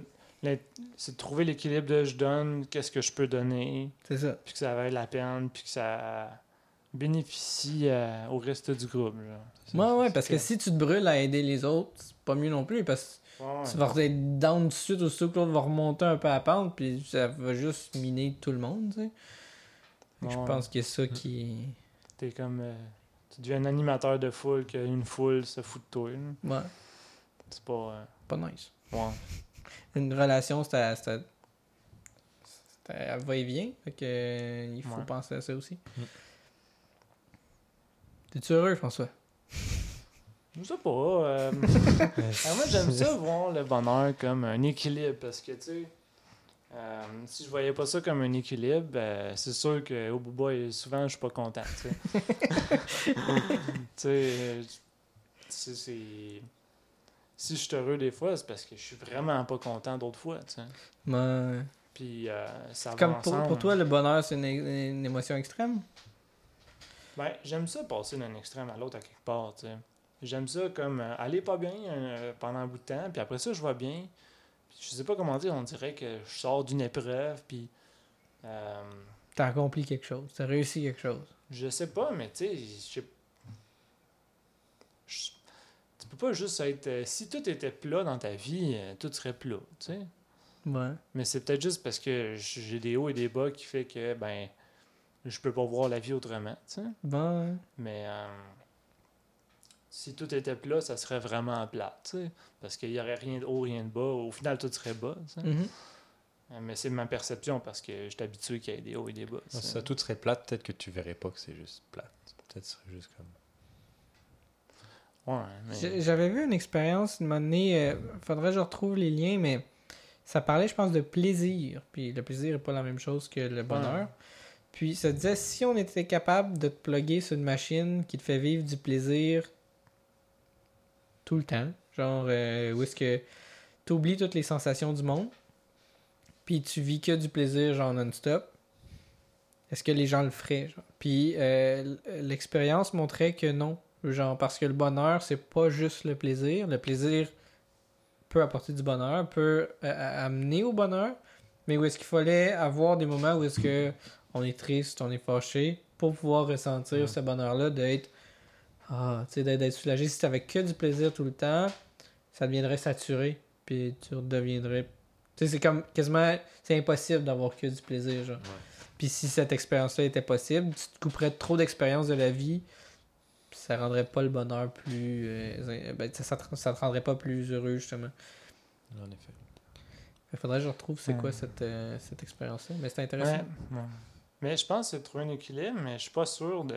C'est de trouver l'équilibre de je donne, qu'est-ce que je peux donner, C'est ça. puis que ça vaille la peine, puis que ça bénéficie à- au reste du groupe. genre. Ouais, ouais, parce que que- si tu te brûles à aider les autres, c'est pas mieux non plus, parce que tu vas être down tout de suite, aussitôt que l'autre va remonter un peu à la pente, puis ça va juste miner tout le monde, tu sais. Je pense que c'est ça qui... T'es comme. euh, tu deviens un animateur de foule, qu'une foule se fout de toi. là. Ouais, C'est pas. euh, pas nice. ouais. Une relation, c'est à, va-et-vient, fait que euh, il faut Ouais. penser à ça aussi. Mm. T'es-tu heureux, François? Je sais pas. euh, ah, moi, j'aime ça voir le bonheur comme un équilibre parce que, tu sais, euh, si je voyais pas ça comme un équilibre, ben, c'est sûr qu'au bout souvent, je suis pas content, tu sais. tu sais, c'est- c'est- Si je suis heureux des fois, c'est parce que je suis vraiment pas content d'autres fois, tu sais. Ouais. Puis euh, ça va Comme pour, ensemble. pour toi, le bonheur, c'est une, une émotion extrême? Ben, j'aime ça passer d'un extrême à l'autre à quelque part, tu sais. J'aime ça comme euh, aller pas bien euh, pendant un bout de temps, puis après ça, je vais bien. Puis je sais pas comment dire, on dirait que je sors d'une épreuve, puis euh, T'as accompli quelque chose, t'as réussi quelque chose. je sais pas, mais tu sais, je peux pas juste être... euh, si tout était plat dans ta vie, euh, tout serait plat, tu sais. Ouais. Mais c'est peut-être juste parce que j'ai des hauts et des bas qui fait que, ben, je peux pas voir la vie autrement, tu sais. Bon. Mais euh, si tout était plat, ça serait vraiment plat, tu sais. Parce qu'il y aurait rien de haut, rien de bas. Au final, tout serait bas, tu sais. Mhm. Euh, Mais c'est ma perception parce que je suis habitué qu'il y ait des hauts et des bas. ça tout serait plate, peut-être que tu verrais pas que c'est juste plate. Peut-être que ce serait juste comme. Ouais, mais... J'ai- J'avais vu une expérience, une donné, euh, faudrait que je retrouve les liens, mais ça parlait, je pense, de plaisir. Puis le plaisir n'est pas la même chose que le bonheur. Puis ça disait, si on était capable de te plugger sur une machine qui te fait vivre du plaisir tout le temps, genre euh, où est-ce que tu oublies toutes les sensations du monde, puis tu vis que du plaisir, genre non-stop, est-ce que les gens le feraient? Genre? Puis euh, l'expérience montrait que non. Genre, parce que le bonheur, c'est pas juste le plaisir. Le plaisir peut apporter du bonheur, peut euh, amener au bonheur, mais où est-ce qu'il fallait avoir des moments où est-ce que on est triste, on est fâché, pour pouvoir ressentir Ouais. ce bonheur-là, d'être ah, tu sais, d'être soulagé. Si t'avais que du plaisir tout le temps, ça deviendrait saturé, puis tu redeviendrais. Tu sais, c'est comme quasiment. C'est impossible d'avoir que du plaisir, genre. Puis si cette expérience-là était possible, tu te couperais trop d'expériences de la vie, ça rendrait pas le bonheur plus. euh, ben, ça, ça, te, rendrait pas plus heureux, justement. En effet. Il faudrait que je retrouve c'est quoi cette, euh, cette expérience-là. Mais c'est intéressant. Ouais, ouais. Mais je pense que c'est trouver un équilibre, mais je suis pas sûr de.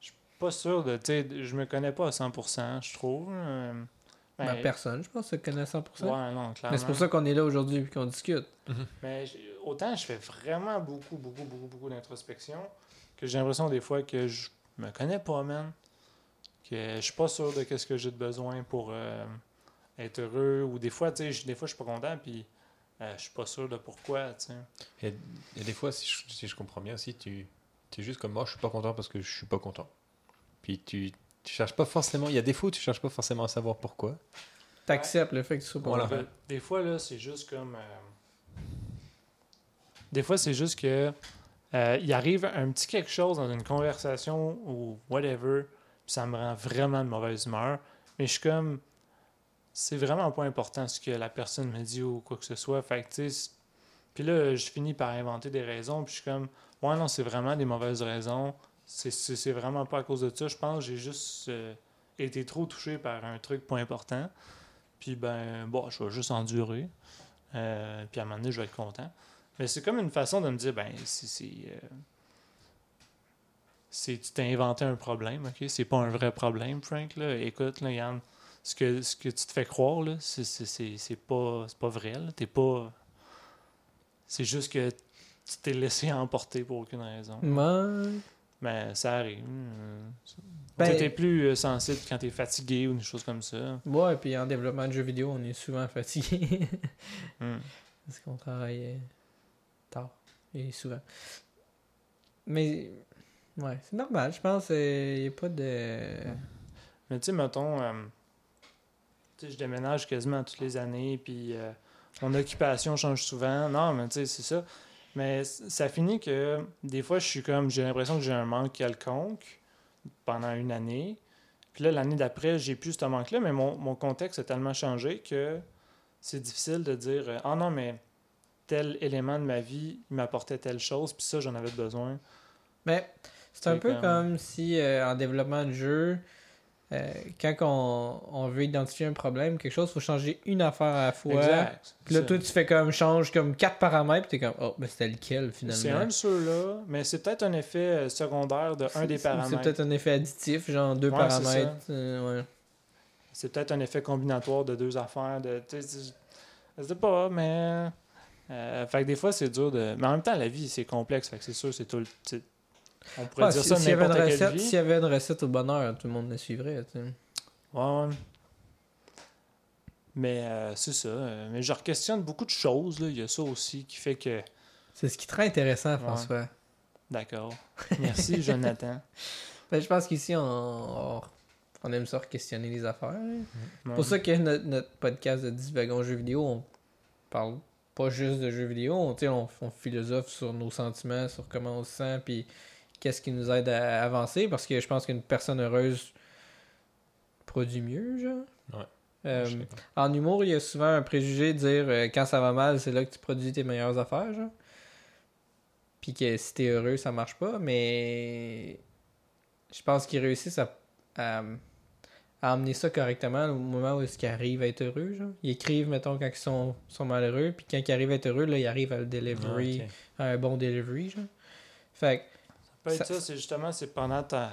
Je suis pas sûr de. Tu sais, je me connais pas à 100%, je trouve. Euh, Ben, ben, personne, je pense, se connaît à 100%. Ouais, non, clairement. Mais c'est pour ça qu'on est là aujourd'hui et qu'on discute. Mais j- autant je fais vraiment beaucoup, beaucoup, beaucoup, beaucoup d'introspection que j'ai l'impression des fois que je me connais pas, man. Que je suis pas sûr de qu'est-ce que j'ai de besoin pour euh, être heureux. Ou des fois, tu sais, je- des fois je suis pas content puis euh, je suis pas sûr de pourquoi, tu sais. Et, et des fois, si je, si je comprends bien aussi, tu es juste comme moi, je suis pas content parce que je suis pas content. Puis tu, tu cherches pas forcément, il y a des fois où tu cherches pas forcément à savoir pourquoi. T'acceptes le fait que tu sois pas Voilà. content. Des fois, là, c'est juste comme. euh, Des fois, c'est juste que. Euh, il arrive un petit quelque chose dans une conversation ou whatever, puis ça me rend vraiment de mauvaise humeur. Mais je suis comme. C'est vraiment pas important ce que la personne me dit ou quoi que ce soit. Fait Puis là, je finis par inventer des raisons, puis je suis comme. Ouais, non, c'est vraiment des mauvaises raisons. C'est vraiment pas à cause de ça. Je pense que j'ai juste euh, été trop touché par un truc pas important. Puis ben, bon, je vais juste endurer. Euh, puis à un moment donné, je vais être content. Mais c'est comme une façon de me dire, ben, c'est. euh, tu t'es inventé un problème, ok? C'est pas un vrai problème, Frank. Là. Écoute, là, Yann, ce que, ce que tu te fais croire, là, c'est, pas, c'est pas vrai. T'es pas. C'est juste que tu t'es laissé emporter pour aucune raison. Mais ça arrive. euh, Ben- T'es plus euh, sensible quand t'es fatigué ou des choses comme ça. Ouais, puis en développement de jeux vidéo, on est souvent fatigué. Hmm. Parce qu'on travaille euh, et souvent. Mais, ouais, c'est normal, je pense. Il n'y a pas de. Mais tu sais, mettons, euh, je déménage quasiment toutes les années, puis euh, mon occupation change souvent. Non, mais tu sais, c'est ça. Mais ça finit que des fois, je suis comme, j'ai l'impression que j'ai un manque quelconque pendant une année. Puis là, l'année d'après, j'ai plus ce manque-là, mais mon, mon contexte a tellement changé que c'est difficile de dire euh, Ah non, mais tel élément de ma vie m'apportait telle chose, puis ça, j'en avais besoin. Mais c'est un peu comme- comme si euh, en développement de jeu, euh, quand on, on veut identifier un problème, quelque chose, il faut changer une affaire à la fois. Exact. Puis là, toi, tu fais comme, change comme quatre paramètres, puis t'es comme, oh, ben c'était lequel finalement? C'est un de ceux-là, mais c'est peut-être un effet euh, secondaire de un des paramètres. C'est peut-être un effet additif, genre deux Ouais, c'est paramètres. euh, ouais. C'est peut-être un effet combinatoire de deux affaires. De, je sais pas, mais. Euh, fait que des fois, c'est dur de. Mais en même temps, la vie, c'est complexe. Fait que c'est sûr, c'est tout le. sais, On pourrait Ah, dire si- ça S'il y s'il y avait une recette au bonheur, tout le monde la suivrait. tu sais. Ouais, ouais. Mais euh, c'est ça. euh, mais je questionne beaucoup de choses. Là. Il y a ça aussi qui fait que. C'est ce qui est très intéressant, François. D'accord. Merci, Jonathan. Ben, je pense qu'ici, on, on, aime ça questionner les affaires. hein. C'est Ouais. pour ça que notre, notre podcast de 10 wagons jeux vidéo, on parle pas juste de jeux vidéo, on, on, on philosophe sur nos sentiments, sur comment on se sent, puis qu'est-ce qui nous aide à avancer, parce que je pense qu'une personne heureuse produit mieux, genre. Ouais. Euh, en humour, il y a souvent un préjugé de dire euh, quand ça va mal, c'est là que tu produis tes meilleures affaires, genre. Puis que si t'es heureux, ça marche pas, mais je pense qu'ils réussissent à, à, à emmener ça correctement au moment où ils arrivent à être heureux, genre. Ils écrivent, mettons, quand ils sont, sont malheureux, puis quand ils arrivent à être heureux, là, ils arrivent à le delivery, Ah, à un bon delivery, genre. Fait que, peut être Ça- ça, c'est justement c'est pendant ta,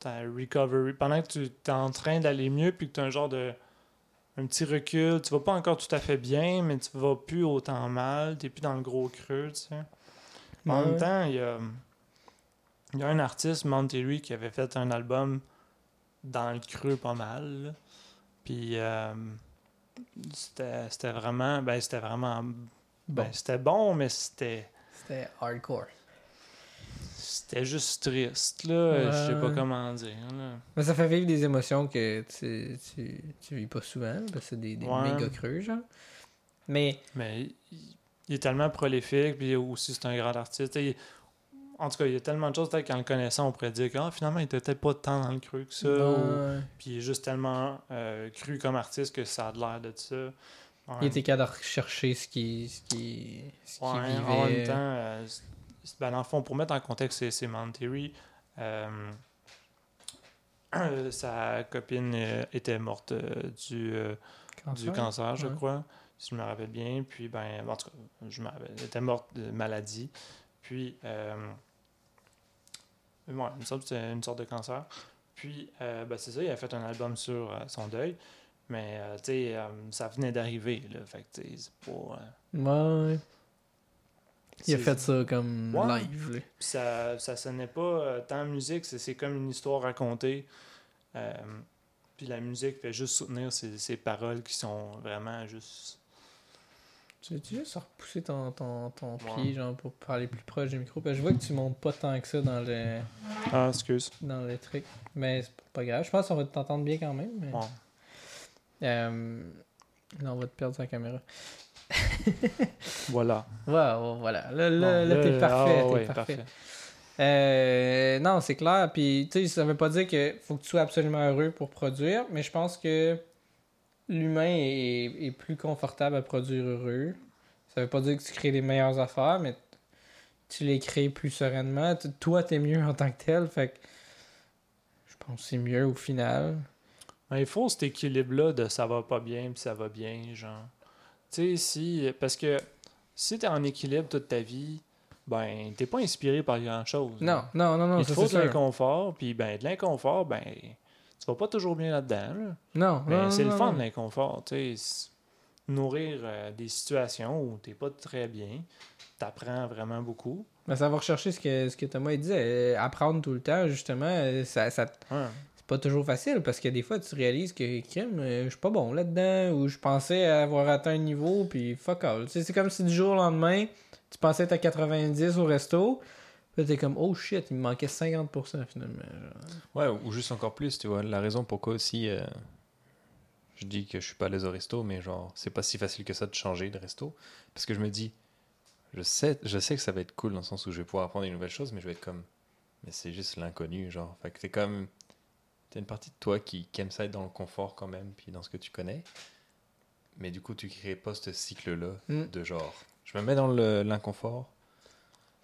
ta recovery, pendant que tu es en train d'aller mieux, puis que tu as un genre de un petit recul, tu vas pas encore tout à fait bien, mais tu vas plus autant mal, tu plus dans le gros creux, tu sais. En Ouais. même temps, il y a, il y a un artiste, Monterey, qui avait fait un album dans le creux pas mal. là. Puis euh, c'était c'était vraiment ben c'était vraiment bon, ben, c'était bon mais c'était c'était hardcore. c'était juste triste là, je sais pas comment dire là. Mais ça fait vivre des émotions que tu, tu, tu vis pas souvent, parce que c'est des, des Ouais. méga creux, genre. Mais, Mais il, est tellement prolifique, puis aussi c'est un grand artiste. Il- en tout cas, il y a tellement de choses, peut-être qu'en le connaissant, on pourrait dire que ah, finalement, il était peut-être pas tant dans le creux que ça. ou-. Puis il est juste tellement euh, cru comme artiste que ça a de l'air de ça. Ouais. il était capable de rechercher ce qui, ce qui, ce qui vivait. En même temps, euh, ben, dans le fond, pour mettre en contexte, c'est- Monterey. Euh, sa copine euh, était morte du, euh, du cancer, je Ouais. crois, si je me rappelle bien. Puis, ben, en tout cas, je me rappelle, elle était morte de maladie. Puis, euh, semble que c'était une sorte de cancer. Puis, euh, ben, c'est ça, il a fait un album sur euh, son deuil. Mais, euh, tu sais, ça venait d'arriver, là. Fait que, tu sais, c'est pas... Ouais. Il a fait ça comme Ouais. live. ça, ça sonnait pas euh, tant musique, c'est, c'est comme une histoire racontée. Euh, puis la musique fait juste soutenir ces, ces paroles qui sont vraiment juste. Tu veux-tu juste repousser ton, ton, ton Ouais. pied, genre, pour parler plus proche du micro? Parce que je vois que tu montes pas tant que ça dans le, Ah, excuse. dans le truc. Mais c'est pas grave. Je pense qu'on va t'entendre bien quand même. mais- Ouais. Euh, Là, on va te perdre sa caméra. Voilà. Wow, voilà. Là, là, Bon, là, t'es parfait. ah, t'es ouais, parfait. Euh, non, c'est clair. Puis, tu sais, ça veut pas dire que faut que tu sois absolument heureux pour produire, mais je pense que l'humain est, est plus confortable à produire heureux. Ça veut pas dire que tu crées les meilleures affaires, mais tu les crées plus sereinement. T- Toi, t'es mieux en tant que tel. Fait que je pense que c'est mieux au final. Mais il faut cet équilibre-là de ça va pas bien puis ça va bien, genre. Tu sais, si. Parce que si t'es en équilibre toute ta vie, ben, t'es pas inspiré par grand-chose. Non, non, non, non, Il te faut de l'inconfort, puis ben, de l'inconfort, ben, tu vas pas toujours bien là-dedans, là. Non, Mais c'est le fun l'inconfort, Nourrir euh, des situations où t'es pas très bien, t'apprends vraiment beaucoup. Mais ça va rechercher ce que, ce que Thomas disait. euh, apprendre tout le temps, justement, euh, ça, ça, Ouais. c'est pas toujours facile parce que des fois tu réalises que crime, je suis pas bon là-dedans ou je pensais avoir atteint un niveau puis fuck all. C'est comme si du jour au lendemain, tu pensais être à 90 au resto, là t'es comme oh shit, il me manquait 50% finalement. Ouais, ou juste encore plus, tu vois. La raison pourquoi aussi euh, je dis que je suis pas l'aise au resto, mais genre, c'est pas si facile que ça de changer de resto. Parce que je me dis, je sais, je sais que ça va être cool dans le sens où je vais pouvoir apprendre des nouvelles choses, mais je vais être comme, mais c'est juste l'inconnu, genre. Fait que c'est comme, t'as une partie de toi qui, qui aime ça être dans le confort quand même, puis dans ce que tu connais. Mais du coup, tu crées pas ce cycle-là Mm. de genre, je me mets dans l'inconfort.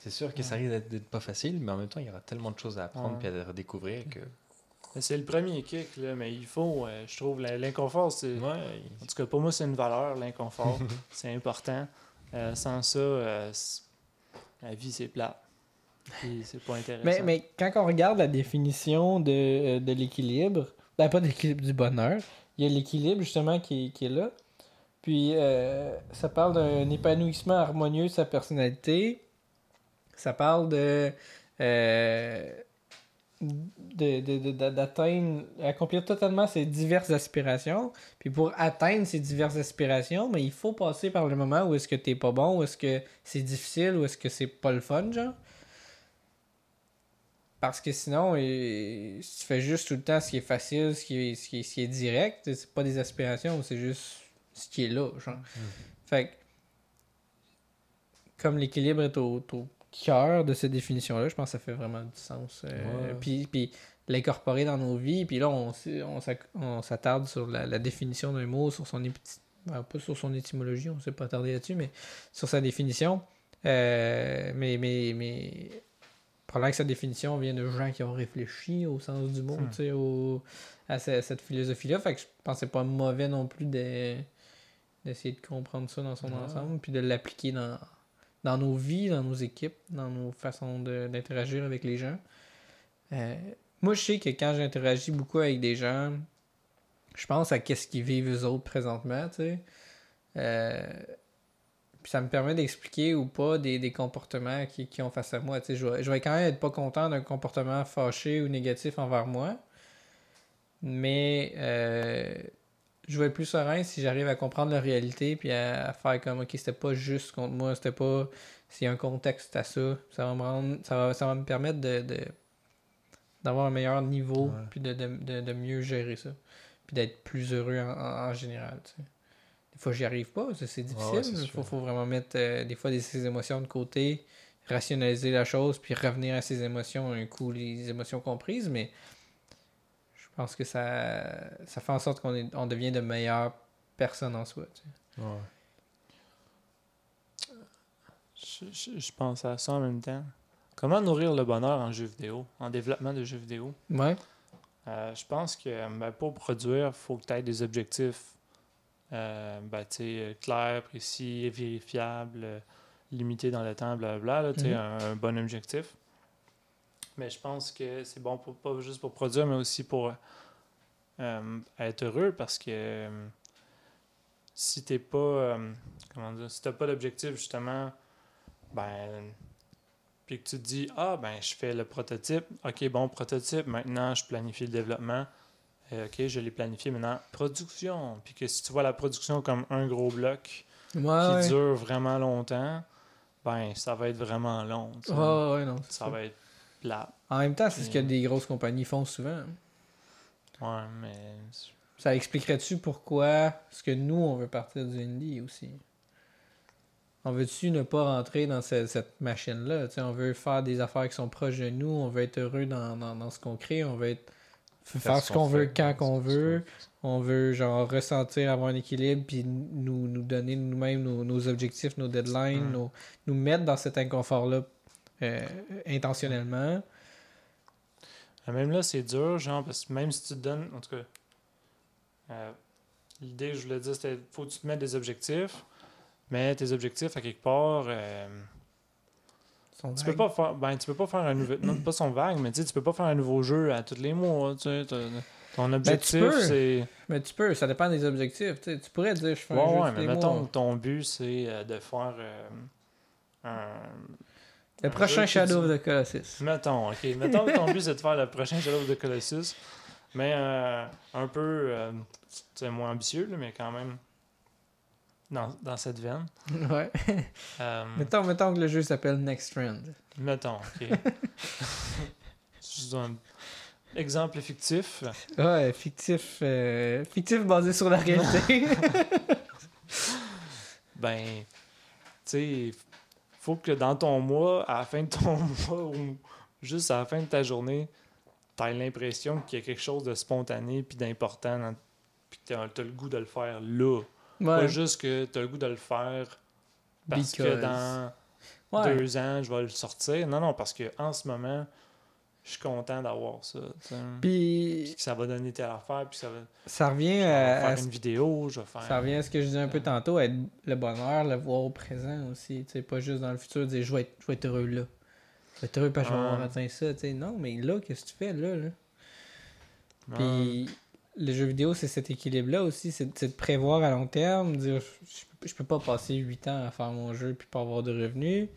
C'est sûr que ça risque d'être- pas facile, mais en même temps, il y aura tellement de choses à apprendre Ouais. puis à redécouvrir que. C'est le premier kick, là, mais il faut, euh, je trouve, l'inconfort, c'est. Ouais, En tout cas, pour moi, c'est une valeur, l'inconfort. c'est important. Euh, sans ça, euh, c'est- la vie, c'est plat. Puis c'est pas intéressant. Mais, mais quand on regarde la définition de, euh, de l'équilibre, ben pas de l'équilibre du bonheur, il y a l'équilibre justement qui, qui est là. Puis euh, ça parle d'un épanouissement harmonieux de sa personnalité. Ça parle de. euh, de- d'atteindre, accomplir totalement ses diverses aspirations. Puis pour atteindre ces diverses aspirations, mais il faut passer par le moment où est-ce que t'es pas bon, où est-ce que c'est difficile, où est-ce que c'est pas le fun, genre. Parce que sinon, si tu fais juste tout le temps ce qui est facile, ce qui est, ce qui est, ce qui est direct, c'est pas des aspirations, c'est juste ce qui est là, genre. Fait que, comme l'équilibre est au, au cœur de cette définition-là, je pense que ça fait vraiment du sens. Euh, Ouais. Puis, puis l'incorporer dans nos vies, puis là, on, on s'attarde sur la, la définition d'un mot, sur son ben, pas sur son étymologie, on ne s'est pas attardé là-dessus, mais sur sa définition. Euh, mais, mais, mais probablement que cette définition vient de gens qui ont réfléchi au sens du mot, Hmm. tu sais, au- à ce- cette philosophie-là. Fait que je c'est pas mauvais non plus de- d'essayer de comprendre ça dans son Ouais. ensemble, puis de l'appliquer dans, dans nos vies, dans nos équipes, dans nos façons d'interagir avec les gens. Euh, moi, je sais que quand j'interagis beaucoup avec des gens, je pense à qu'est-ce qu'ils vivent eux autres présentement, tu sais. Euh, puis ça me permet d'expliquer ou pas des, des comportements qui, qui ont face à moi. Tu sais, je, vais, je vais quand même être pas content d'un comportement fâché ou négatif envers moi. Mais euh, je vais être plus serein si j'arrive à comprendre la réalité puis à, à faire comme ok, c'était pas juste contre moi, c'était pas. S'il y a un contexte à ça, ça va me rendre. Ça va, ça va me permettre de. d'avoir un meilleur niveau Ouais. puis de, de, de, de mieux gérer ça. Puis d'être plus heureux en, en- en général. tu sais. Des fois, j'y arrive pas, c'est difficile. Il faut, faut vraiment mettre euh, des fois des, ses émotions de côté, rationaliser la chose, puis revenir à ses émotions un coup, les émotions comprises. Mais je pense que ça, ça fait en sorte qu'on est- on devient de meilleures personnes en soi. tu sais. Je, je- je pense à ça en même temps. Comment nourrir le bonheur en jeu vidéo, en développement de jeux vidéo? Ouais. Euh, je pense que ben, pour produire, il faut que tu aies des objectifs euh, ben, tu sais, clairs, précis, vérifiables, limités dans le temps, blablabla. Là, tu sais, Mhm. un, un bon objectif. Mais je pense que c'est bon pour, pas juste pour produire, mais aussi pour euh, être heureux parce que euh, si t'es pas. euh, comment dire, si t'as pas d'objectif, justement, ben. Puis que tu te dis, ah, ben, je fais le prototype. Ok, bon, prototype. Maintenant, je planifie le développement. Ok, je l'ai planifié. Maintenant, production. Puis que si tu vois la production comme un gros bloc Ouais, qui ouais. dure vraiment longtemps, ben, ça va être vraiment long. tu sais. Ouais, ouais, non. c'est Ça ça. va être plat. En même temps, c'est ce que des grosses compagnies font souvent. Ouais, mais. Ça expliquerait-tu pourquoi ce que nous, on veut partir du indie aussi? On veut-tu ne pas rentrer dans ce- cette machine-là? Tu sais, on veut faire des affaires qui sont proches de nous, on veut être heureux dans, dans, dans ce qu'on crée, on veut être, faire, ce qu'on veut quand qu'on veut, on veut genre ressentir, avoir un équilibre, puis nous, nous donner nous-mêmes nos, nos objectifs, nos deadlines, Mm. nos- nous mettre dans cet inconfort-là euh, intentionnellement. Ah, Même là, c'est dur, genre, parce que même si tu te donnes, en tout cas, euh, l'idée que je voulais dire, c'était faut que tu te mettes des objectifs, mais tes objectifs, à quelque part, euh, Sont tu peux pas faire, ben, tu peux pas faire un nouveau, non, pas son vague, mais tu sais, tu peux pas faire un nouveau jeu à tous les mois, tu sais, ton objectif, Ben, peux. c'est, Mais tu peux, ça dépend des objectifs. tu sais. Tu pourrais dire, je fais un ouais, jeu ouais, mais mettons mois. ton but, c'est de faire euh, un, Le un prochain Shadow of the Colossus. Mettons, ok. Mettons que ton but c'est de faire le prochain Shadow of the Colossus, mais euh, un peu, euh, moins ambitieux, là, mais quand même dans, dans cette veine. ouais. Euh, mettons, mettons que le jeu s'appelle Next Trend. mettons, ok. Un exemple fictif. Ouais, fictif, euh, fictif basé sur la réalité. Ben, tu sais, faut que dans ton mois, à la fin de ton mois ou juste à la fin de ta journée, tu as l'impression qu'il y a quelque chose de spontané puis d'important, dans- puis que tu as, le goût de le faire là. Pas juste que tu as le goût de le faire parce que dans Ouais. deux ans, je vais le sortir. Non, non, parce que en ce moment, je suis content d'avoir ça. Puis ça va donner telle affaire, puis ça va ça revient à, à faire une vidéo, je vais faire. Ça revient à ce que je disais un peu tantôt, être le bonheur, le voir au présent aussi. Tu sais, pas juste dans le futur, dire je vais être, je vais être heureux là. Je vais être heureux parce que je vais avoir atteint ça. Tu sais, non, mais là, qu'est-ce que tu fais là? là? Puis le jeu vidéo, c'est cet équilibre-là aussi. C'est de prévoir à long terme, dire je, je- peux pas passer 8 ans à faire mon jeu puis pas avoir de revenus.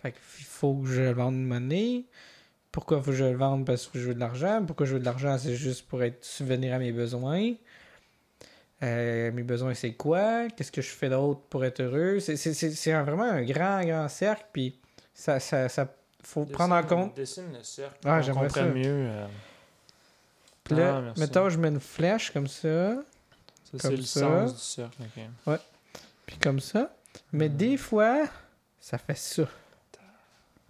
Fait qu'il faut que je vende une monnaie. Pourquoi faut que je le vende? Parce que je veux de l'argent? Pourquoi je veux de l'argent? C'est juste pour être subvenir à mes besoins. Euh, mes besoins, c'est quoi? Qu'est-ce que je fais d'autre pour être heureux? C'est- vraiment un grand, grand cercle. Puis ça, ça, ça faut Dessine- prendre en compte. Dessine le cercle. Ah, j'aimerais ça. mieux. euh, Puis là, Ah, mettons, je mets une flèche comme ça. ça, c'est le sens du cercle. ok. Puis comme ça. Mais des fois, ça fait ça.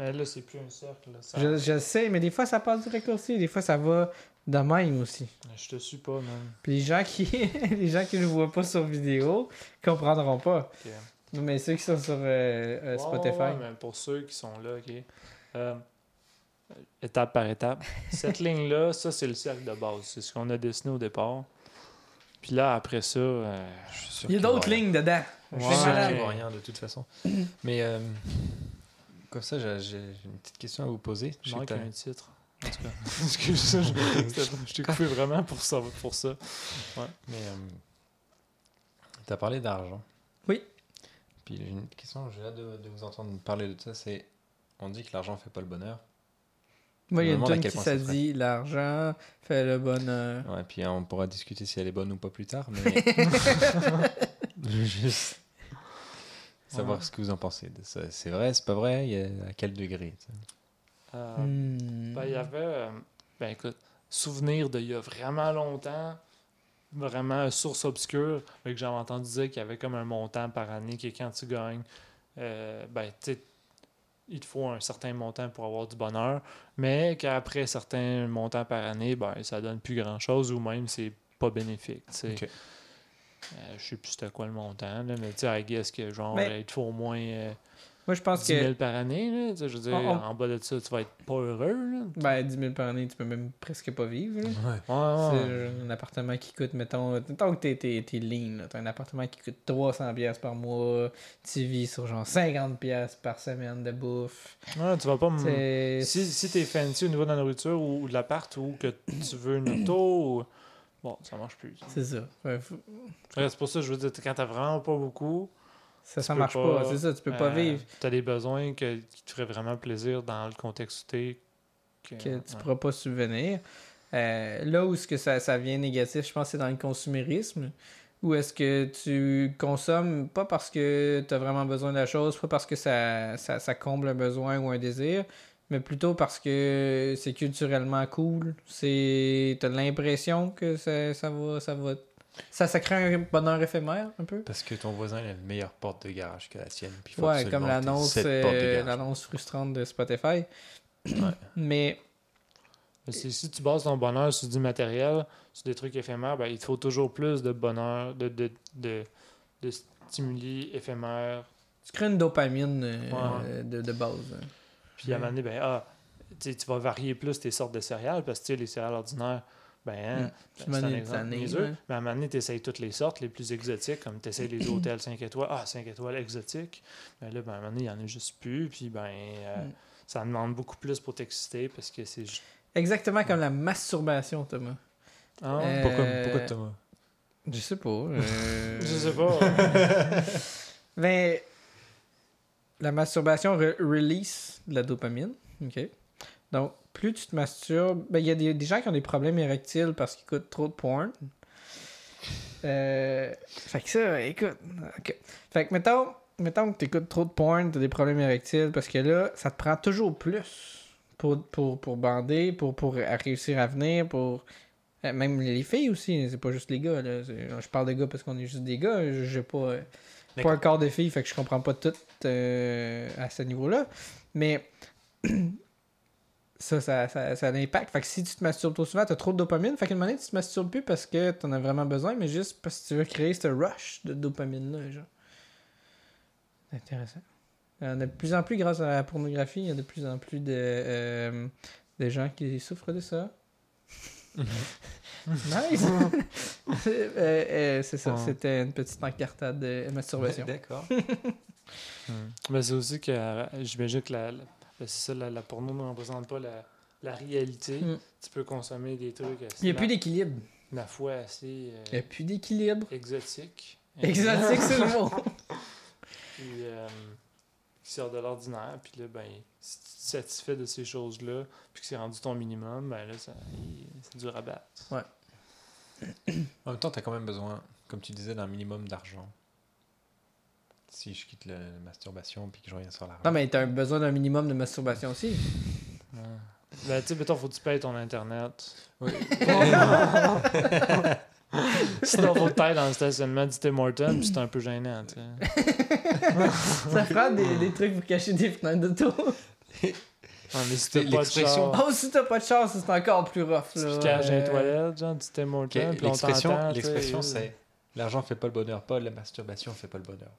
Mais là, c'est plus un cercle. ça- Je, je sais, mais des fois, ça passe du raccourci. Des fois, ça va de même aussi. Je te suis pas, man. Puis les gens qui les gens qui ne voient pas sur vidéo comprendront pas. Ok. Mais ceux qui sont sur euh, euh, Spotify. ouais, mais pour ceux qui sont là, ok. Euh, étape par étape. Cette ligne-là, ça, c'est le cercle de base. C'est ce qu'on a dessiné au départ. Puis là, après ça, euh, Je suis sûr Il y a d'autres lignes dedans. Ouais, Je suis sûr qu'il va rien de toute façon. Mais euh, comme ça, j'ai j'ai une petite question à vous poser. T'as- un titre. En tout cas, excuse, je, je t'ai coupé vraiment pour ça. Pour ça. Mais tu as parlé d'argent. Oui. Puis j'ai une question, j'ai hâte de, de vous entendre parler de ça. C'est on dit que l'argent fait pas le bonheur. Moi, il y a une qui ça dit l'argent fait le bonheur. Ouais, puis on pourra discuter si elle est bonne ou pas plus tard. Mais juste savoir Ouais. ce que vous en pensez. de ça. C'est vrai, c'est pas vrai? Il y a- à quel degré. Euh, Hmm. Ben, il y avait, euh, ben écoute, souvenir d'il y a vraiment longtemps, vraiment source obscure, mais que j'avais entendu dire qu'il y avait comme un montant par année que quand tu gagnes, euh, ben, tu il te faut un certain montant pour avoir du bonheur, mais qu'après certains montants par année, ben, ça donne plus grand chose ou même c'est pas bénéfique. Euh, je sais plus c'était quoi le montant, là, mais tu sais, I guess que genre, Mais- il te faut au moins euh, Moi, je pense 10 000 que par année. Là, tu sais, je veux dire, On- on- en bas de ça, tu vas être pas heureux. Là. ben, 10 000 par année, tu peux même presque pas vivre. là. Ouais, C'est ouais. euh, un appartement qui coûte, mettons, mettons que t'es, t'es, t'es lean, t'as un appartement qui coûte 300$ piastres par mois, tu vis sur genre 50$ piastres par semaine de bouffe. Ouais, tu vas pas me... C'est... Si, si t'es fancy au niveau de la nourriture ou, ou de l'appart ou que tu veux une auto, ou- bon, ça marche plus. C'est ça. Ouais, faut- Ouais, C'est pour ça que je veux dire, quand t'as vraiment pas beaucoup, Ça, ça marche pas, pas, c'est ça, tu peux pas euh, vivre. T'as des besoins que, qui te feraient vraiment plaisir dans le contexte où. Que, que tu ouais. pourras pas subvenir. Euh, là où ce que ça, ça vient négatif, je pense que c'est dans le consumérisme. Où est-ce que tu consommes pas parce que tu as vraiment besoin de la chose, pas parce que ça, ça, ça comble un besoin ou un désir, mais plutôt parce que c'est culturellement cool. C'est t'as l'impression que ça, ça va ça va ça, ça crée un bonheur éphémère un peu. Parce que ton voisin a une meilleure porte de garage que la sienne. Puis Ouais, comme l'annonce euh, l'annonce frustrante de Spotify. Ouais. Mais si tu bases ton bonheur sur du matériel, sur des trucs éphémères, ben, il te faut toujours plus de bonheur, de, de, de, de stimuli éphémères. tu crées une dopamine euh, Ouais. de, de base. Puis à un moment donné, ben, ah, tu vas varier plus tes sortes de céréales parce que tu sais, les céréales ordinaires, ben, hein, Mm. ben, Tu c'est m'en un exemple ouais. Mais à un moment donné, tu essayes toutes les sortes, les plus exotiques, comme tu essayes les hôtels 5 étoiles. Ah, 5 étoiles exotiques. Ben là, ben, à un moment donné, il n'y en a juste plus. Puis ben, euh, Mm. ça demande beaucoup plus pour t'exciter parce que c'est juste. Exactement comme la masturbation, Thomas. Ah, Euh, Pourquoi, pourquoi Thomas? Je sais pas. euh, Je sais pas. Mais la masturbation re- release de la dopamine. Donc, plus tu te masturbes, ben, il y a des, gens qui ont des problèmes érectiles parce qu'ils écoutent trop de porn. Euh, fait que ça, écoute. Fait que mettons, que tu écoutes trop de porn, tu as des problèmes érectiles parce que là, ça te prend toujours plus pour, pour, pour bander, pour, pour réussir à venir, pour. euh, Même les filles aussi, c'est pas juste les gars. Là. Je parle de gars parce qu'on est juste des gars. J'ai pas. Pas un corps de fille, fait que je comprends pas tout euh, à ce niveau-là. Mais ça, ça, ça, ça a un impact. Fait que si tu te masturbes trop souvent, t'as trop de dopamine. Fait moment donné, tu te masturbes plus parce que t'en as vraiment besoin, mais juste parce que tu veux créer ce rush de dopamine-là, genre. Intéressant. Il y en a de plus en plus, grâce à la pornographie, il y a de plus en plus de, euh, de gens qui souffrent de ça. nice! Euh, euh, c'est ça, c'était une petite encartade de masturbation. D'accord. Mais c'est aussi que euh, j'imagine que la, ben, ça, la, la porno ne représente pas la, la réalité. Mm. Tu peux consommer des trucs assez, Il n'y a plus d'équilibre. ma foi assez euh, Il n'y a plus d'équilibre. exotiques. Exotique, c'est le mot. Puis, euh, qui sort de l'ordinaire. Puis là, ben, si tu te satisfais de ces choses-là, puis que c'est rendu ton minimum, ben là, ça- il- c'est dur à battre. En même temps, tu as quand même besoin, comme tu disais, d'un minimum d'argent. Si je quitte la, la masturbation puis que je reviens sur l'argent. Non, mais t'as besoin d'un minimum de masturbation aussi. Ouais. Ben, tu sais, mettons, faut que tu payes ton Internet. Oui. Sinon, faut t'ailles dans le stationnement du Tim Hortons, puis c'est un peu gênant, tu sais. Ça prend des, des trucs pour cacher des fenêtres d'auto. Ah, mais si C'est t'as pas de char, Oh, si t'as pas de chance, c'est encore plus rough. tu Là. te caches Euh, toilettes, genre, du Tim Hortons, L'expression, tu l'expression, c'est l'argent fait pas le bonheur, pas la masturbation fait pas le bonheur.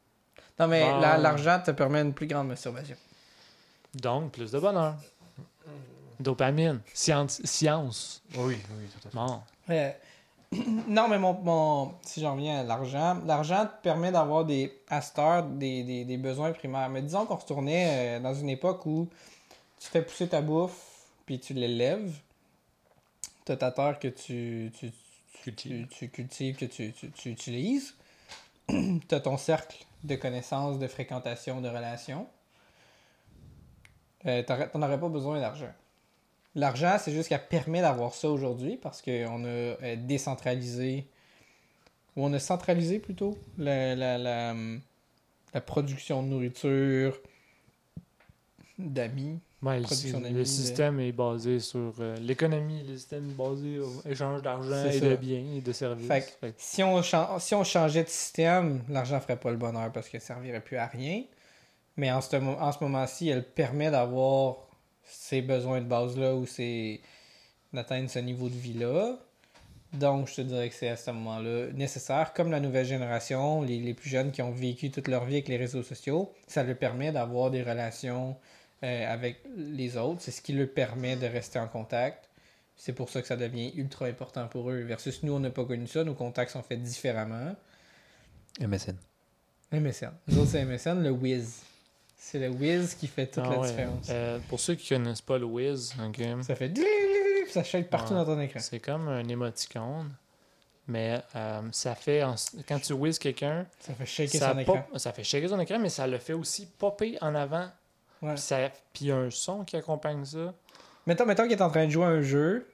Non, mais Bon. la- l'argent te permet une plus grande masturbation. Donc, plus de bonheur. Dopamine. Science. Science. Oui, oui, tout à fait. Bon. Euh, non, mais mon, mon- si j'en reviens à l'argent, l'argent te permet d'avoir des, à cette heure, des, des, des besoins primaires. Mais disons qu'on retournait euh, dans une époque où tu fais pousser ta bouffe, puis tu l'élèves. T'as ta terre que tu, tu, tu, tu cultives, que tu, tu, tu utilises. tu as ton cercle de connaissances, de fréquentation, de relations. Euh, T'en aurais pas besoin d'argent. L'argent, c'est juste qu'elle permet d'avoir ça aujourd'hui parce qu'on a euh, décentralisé, ou on a centralisé plutôt, la, la, la, la production de nourriture, d'amis. Ouais, le, de- système est basé sur euh, l'économie, le système est basé au échange d'argent et ça. de biens et de services. Fait que- Fait que- Si on, si on changeait de système, l'argent ferait pas le bonheur parce qu'elle servirait plus à rien. Mais en ce, en ce moment-ci, elle permet d'avoir ces besoins de base-là ou ces... d'atteindre ce niveau de vie-là. Donc, je te dirais que c'est à ce moment-là nécessaire. Comme la nouvelle génération, les, les plus jeunes qui ont vécu toute leur vie avec les réseaux sociaux, ça leur permet d'avoir des relations euh, avec les autres. C'est ce qui leur permet de rester en contact. C'est pour ça que ça devient ultra important pour eux. Versus nous, on n'a pas connu ça. Nos contacts sont faits différemment. MSN. MSN. Nous autres, c'est MSN, le Wiz. C'est le Wiz qui fait toute Ah la ouais. différence. Euh, pour ceux qui connaissent pas le ok, Ça fait ça shake partout Ouais. dans ton écran. c'est comme un émoticône, mais euh, ça fait en- quand tu whiz quelqu'un, Ça fait shaker ça, son écran. ça fait shaker son écran, mais ça le fait aussi popper en avant. Ouais. Puis ça- Puis il y a un son qui accompagne ça. Mettons, mettons qu'il est en train de jouer à un jeu,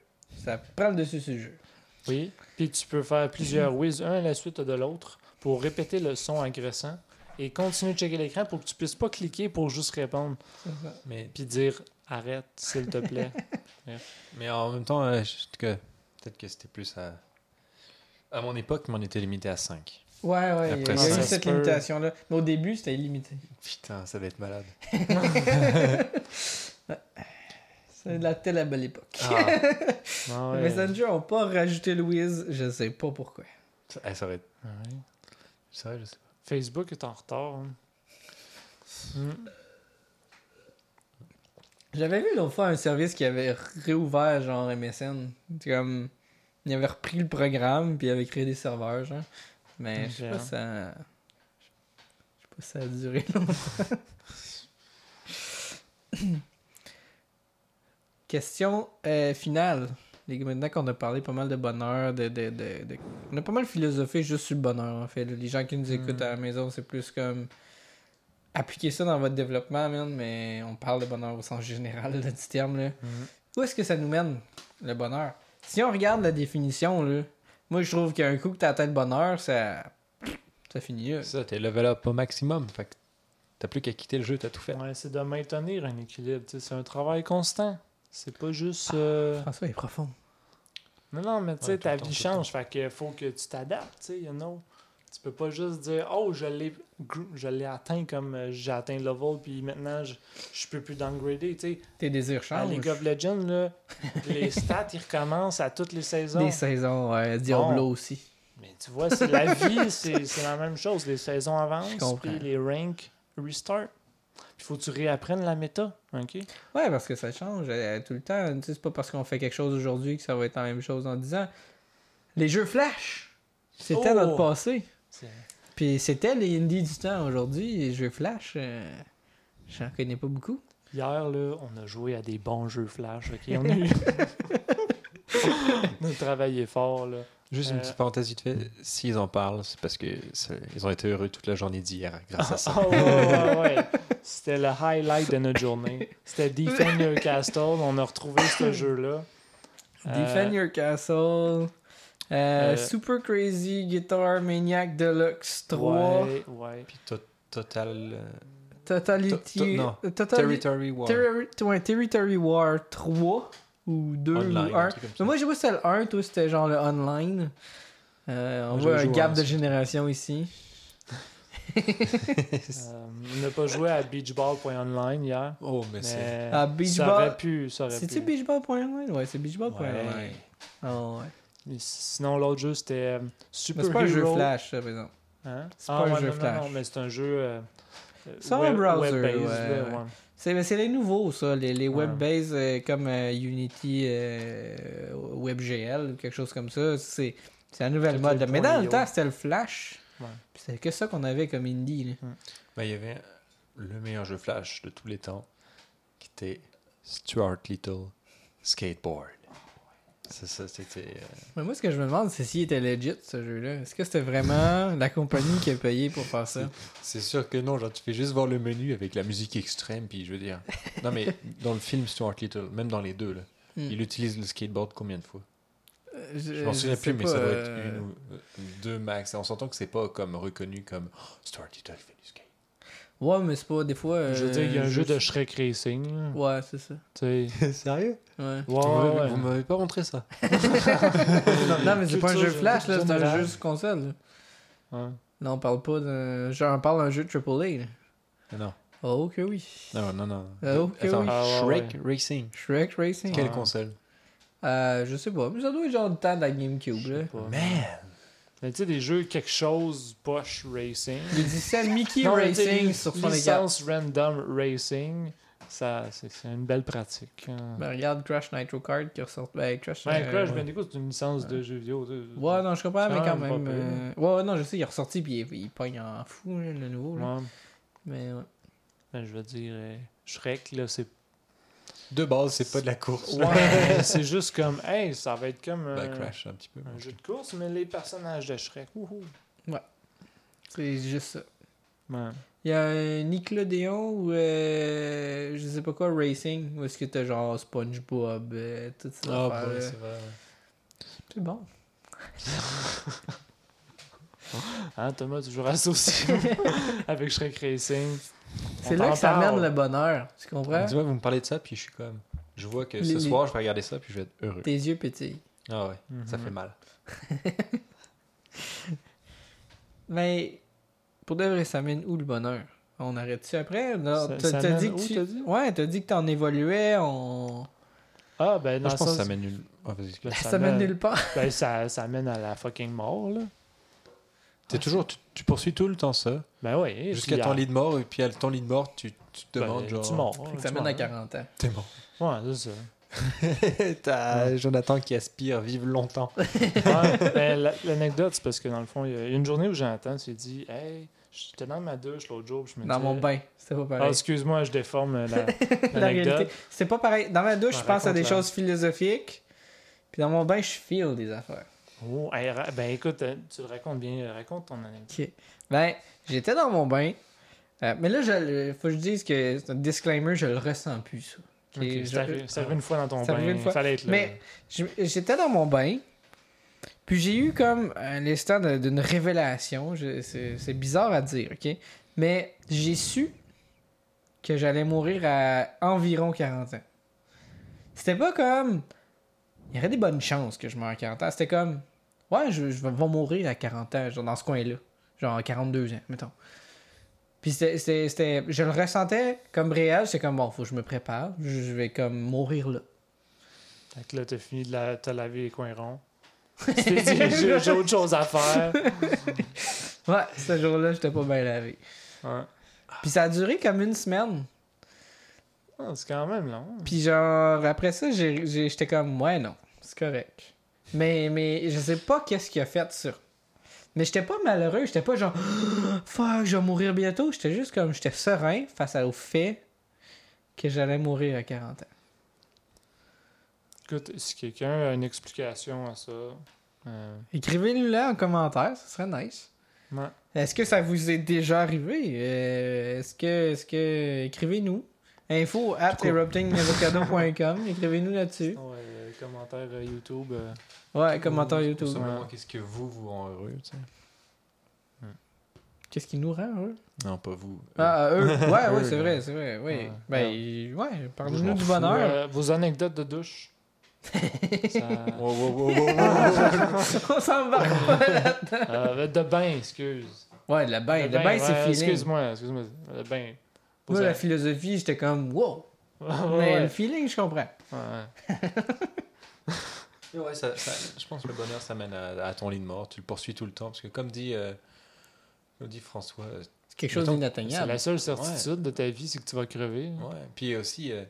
ça prend le dessus sur le jeu. Oui. Puis tu peux faire plusieurs whiz, un à la suite de l'autre, pour répéter le son agressant et continuer de checker l'écran pour que tu puisses pas cliquer pour juste répondre. Mais, Puis dire arrête, s'il te plaît. mais en même temps, euh, que- peut-être que c'était plus à. À mon époque, mais on était limité à 5. Ouais, ouais, il y a, Après il y a eu cette limitation-là. Mais au début, c'était illimité. Putain, ça va être malade. C'est de la telle belle époque. Ah, Ah Les ouais. Messenger ont pas rajouté le Wiz, je sais pas pourquoi. ça, eh, ça va être. Ouais. Ça, je sais pas. Facebook est en retard. hein. Hmm. J'avais vu l'autre fois un service qui avait réouvert genre MSN. C'est comme. Il avait repris le programme puis il avait créé des serveurs, genre. Mais je sais pas ça. Je sais pas si ça a duré longtemps. Question euh, finale. Les gars, maintenant qu'on a parlé pas mal de bonheur, de, de, de, de- On a pas mal philosophé juste sur le bonheur, en fait. Les gens qui nous écoutent Mm. à la maison, c'est plus comme. Appliquer ça dans votre développement, man, mais on parle de bonheur au sens général là, du terme. Là. Mhm. Où est-ce que ça nous mène, le bonheur? Si on regarde la définition, là, moi je trouve qu'un coup que t'as atteint le bonheur, ça. Ça finit là. C'est ça, t'es level up au maximum. Fait que t'as plus qu'à quitter le jeu, t'as tout fait. Ouais, c'est de maintenir un équilibre. C'est un travail constant. C'est pas juste. euh, François est profond. Non, non, mais tu sais, Ouais, ta vie change. Fait que faut que tu t'adaptes, tu sais, you know. Tu peux pas juste dire Oh, je l'ai je l'ai atteint comme euh, j'ai atteint le level, puis maintenant je, je peux plus downgrader. Tu sais, Tes désirs à changent. League of Legends, là, les stats ils recommencent à toutes les saisons. Des saisons, ouais. Diablo Bon. aussi. Mais tu vois, c'est la vie, c'est la même chose. Les saisons avancent, puis les ranks restart. Il faut que tu réapprennes la méta. OK? Ouais, parce que ça change euh, tout le temps. Tu sais, C'est pas parce qu'on fait quelque chose aujourd'hui que ça va être la même chose dans 10 ans. Les jeux Flash, c'était Oh! notre passé. Puis c'était les indies du temps aujourd'hui. Les jeux Flash, euh, j'en connais pas beaucoup. Hier, là, on a joué à des bons jeux Flash. OK? On a on a travaillé fort, là. Juste une Euh, petite parenthèse vite fait. S'ils en parlent, c'est parce qu'ils ont été heureux toute la journée d'hier grâce à ça. Ah ouais, ouais, ouais. C'était le highlight de notre journée. C'était Defend Your Castle. On a retrouvé ce jeu-là. Euh, Defend Your Castle. euh, euh, Super Crazy Guitar Maniac Deluxe 3. Ouais, ouais. Puis to- Total Totality. To- to- non. Territory War. Terri- ouais, Territory War 3 ou 2 Online, ou un 1. truc comme ça. Mais moi, j'ai c'était le 1, toi, c'était genre le online. Euh, on Moi, voit un joué gap à de génération ici. Euh, on n'a pas joué à beachball.online hier. Oh, mais c'est. Mais Ah, Beach ça Ball- aurait pu. ça aurait C'est-tu beachball.online? Ouais, c'est beachball.online. Ouais. Oh, ouais. Mais Sinon, l'autre jeu, c'était euh, Mais Super c'est pas un jeu. Flash, ça, par exemple. Hein? C'est pas un ouais, jeu non, non, Flash. Non, mais c'est un jeu. euh, C'est un web- browser, ouais, là, ouais. C'est, les nouveaux, ça. Les, les web-based euh, comme euh, Unity, euh, WebGL ou quelque chose comme ça. C'est, la nouvelle mode. Mais dans le temps, c'était le Flash. Ouais. C'était que ça qu'on avait comme indie. là. Ben, il y avait le meilleur jeu Flash de tous les temps qui était Stuart Little Skateboard. C'est ça, c'était. euh, Mais moi, ce que je me demande, c'est s'il était legit, ce jeu-là. Est-ce que c'était vraiment la compagnie qui a payé pour faire ça? C'est sûr que non, genre tu fais juste voir le menu avec la musique extrême, puis je veux dire. Non, mais dans le film Stuart Little, même dans les deux, là, Hmm. il utilise le skateboard combien de fois? Euh, Je m'en souviens plus, mais pas, ça doit euh, être une ou euh, deux max. Et on s'entend que c'est pas comme reconnu comme oh, Stuart Little fait du skate. Ouais, mais c'est pas des fois. Je veux euh, dire, il y a un jeu juste- de Shrek Racing. là. Ouais, c'est ça. Sérieux Tu sais. Ouais. Ouais, Vous ouais, m'avez- ouais. Vous m'avez pas montré ça non, non, mais c'est pas un jeu Flash, là, c'est un jeu sur console. là. Ouais. Là, on parle pas d'un. Genre, on parle d'un jeu AAA. Là. Non, Oh, que oui. non, non, non. Ah, ok, Attends, oui. Ah, ouais, Shrek Racing. Shrek Racing. Quelle console? Euh, je sais pas, mais ça doit être genre du temps de la GameCube. Là. Man Mais tu sais, des jeux quelque chose poche racing. Il dit ça Mickey Non, Racing sur son licence random racing, ça, c'est c'est une belle pratique. hein. Ben, regarde Crash Nitro Kart qui ressort. Ben, Crash. Euh, Crash ouais. Bandicoot, c'est une licence de jeux vidéo. Ouais, non, je comprends, mais quand même euh, Ouais, ouais, non, je sais, il est ressorti puis il, il pogne en fou, là, le nouveau. Là. Ouais. Mais ouais. Ben, je veux dire, euh, Shrek, là, c'est. De base, c'est pas de la course. Ouais, c'est juste comme, hey, ça va être comme Ben, un, Crash, un petit peu. un jeu de course, mais les personnages de Shrek. Wouhou. C'est juste ça. Ouais. Il y a un Nickelodeon ou euh, je sais pas quoi, Racing, où est-ce que t'as genre SpongeBob, euh, toutes ces Ah, bah, c'est vrai. ouais. C'est bon. Hein, Thomas, toujours associé avec Shrek Racing. C'est là que ça amène le bonheur. Tu comprends? Dis-moi, vous me parlez de ça, puis je suis comme. Je vois que ce les- soir, je vais regarder ça, puis je vais être heureux. Tes yeux pétillent. Ah ouais, ça Mhm. fait mal. Mais pour de vrai, ça mène où le bonheur? On arrête-tu après? Non, Ça- t'as ça mène dit où, que tu... t'as dit? Ouais, t'as dit que t'en évoluais, on... Ah, ben, Moi, je pense que sens- ça mène nul. Ah, vas-y. ben, ça, mène nulle part. Ben, ça, ça mène à la fucking mort, là. T'es toujours, tu, tu poursuis tout le temps ça, Ben oui. jusqu'à ton lit de mort, et puis à ton lit de mort, tu, tu te ben, demandes genre. Tu mords. Tu ça mène à 40 ans. T'es mort. Ouais, c'est ça. T'as Jonathan qui aspire vivre longtemps. Ouais, ben, la- l'anecdote, c'est parce que dans le fond, il y a une journée où Jonathan s'est dit Hey, j'étais dans ma douche l'autre jour, puis je me Dans disais- mon bain, c'était pas Ah, pareil. excuse-moi, je déforme la- réalité. C'est pas pareil. Dans ma douche, Ouais, je pense à des choses philosophiques. Puis dans mon bain, je feel des affaires. Oh, hey, ben écoute, euh, tu le racontes bien, raconte ton anecdote. Ben, j'étais dans mon bain. Euh, mais là, le- faut que je dise que c'est un disclaimer, je le ressens plus, ça. Ok, Ok, je- c'est arrivé- c'est arrivé une fois dans ton bain, une fois. fallait être là. Mais j'étais dans mon bain. Puis j'ai eu comme un instant d'une révélation. C'est bizarre à dire, ok? Mais j'ai su que j'allais mourir à environ 40 ans. C'était pas comme. Il y aurait des bonnes chances que je meure à 40 ans. C'était comme. Ouais, je, je vais mourir à 40 ans, genre dans ce coin-là. Genre 42 ans, mettons. Puis c'était- je le ressentais comme réel, c'est comme bon, faut que je me prépare, je vais comme mourir là. Fait que là, t'as fini de la... t'as lavé les coins ronds. Tu t'es dit, j'ai autre chose à faire. Ouais, ce jour-là, j'étais pas bien lavé. Ouais. Puis ça a duré comme une semaine. Ah, c'est quand même long. Puis genre, après ça, j'étais comme, ouais, non, c'est correct. Mais, mais je sais pas qu'est-ce qu'il a fait sur. Mais j'étais pas malheureux, j'étais pas genre, fuck, je vais mourir bientôt. J'étais juste comme, j'étais serein face au fait que j'allais mourir à 40 ans. Écoute, si quelqu'un a une explication à ça, euh, Écrivez-le là en commentaire, ce serait nice. ouais. Est-ce que ça vous est déjà arrivé? Euh, est-ce que, est-ce que, écrivez-nous. Info at eruptingavocado.com, écrivez-nous là-dessus. Ouais, euh, commentaire euh, YouTube. euh, Ouais, commentaire Ou- ou YouTube. qu'est-ce que vous vous rend heureux, tu sais? Qu'est-ce qui nous rend heureux? Non, pas vous. Ah, eux. Ouais, ouais, c'est vrai, c'est vrai. Oui. Ouais. Ben, ouais, parlez-nous du bonheur. euh, vos anecdotes de douche. Ça- Wow, wow, wow, wow, wow. On s'embarque pas là-dedans. Euh, de bain, excuse. Ouais, le bain. Le bain, ouais, c'est feeling. Excuse-moi, excuse-moi. Le bain. Moi, la philosophie, j'étais comme, wow. Ouais, Mais ouais. le feeling, je comprends. Ouais. Mais ouais, ça, ça- je pense que le bonheur, ça mène à, à ton lit de mort. Tu le poursuis tout le temps. Parce que comme dit, euh, comme dit François, euh, C'est quelque chose d'inatteignable. la seule certitude de ta vie, c'est que tu vas crever. ouais. Puis aussi, euh,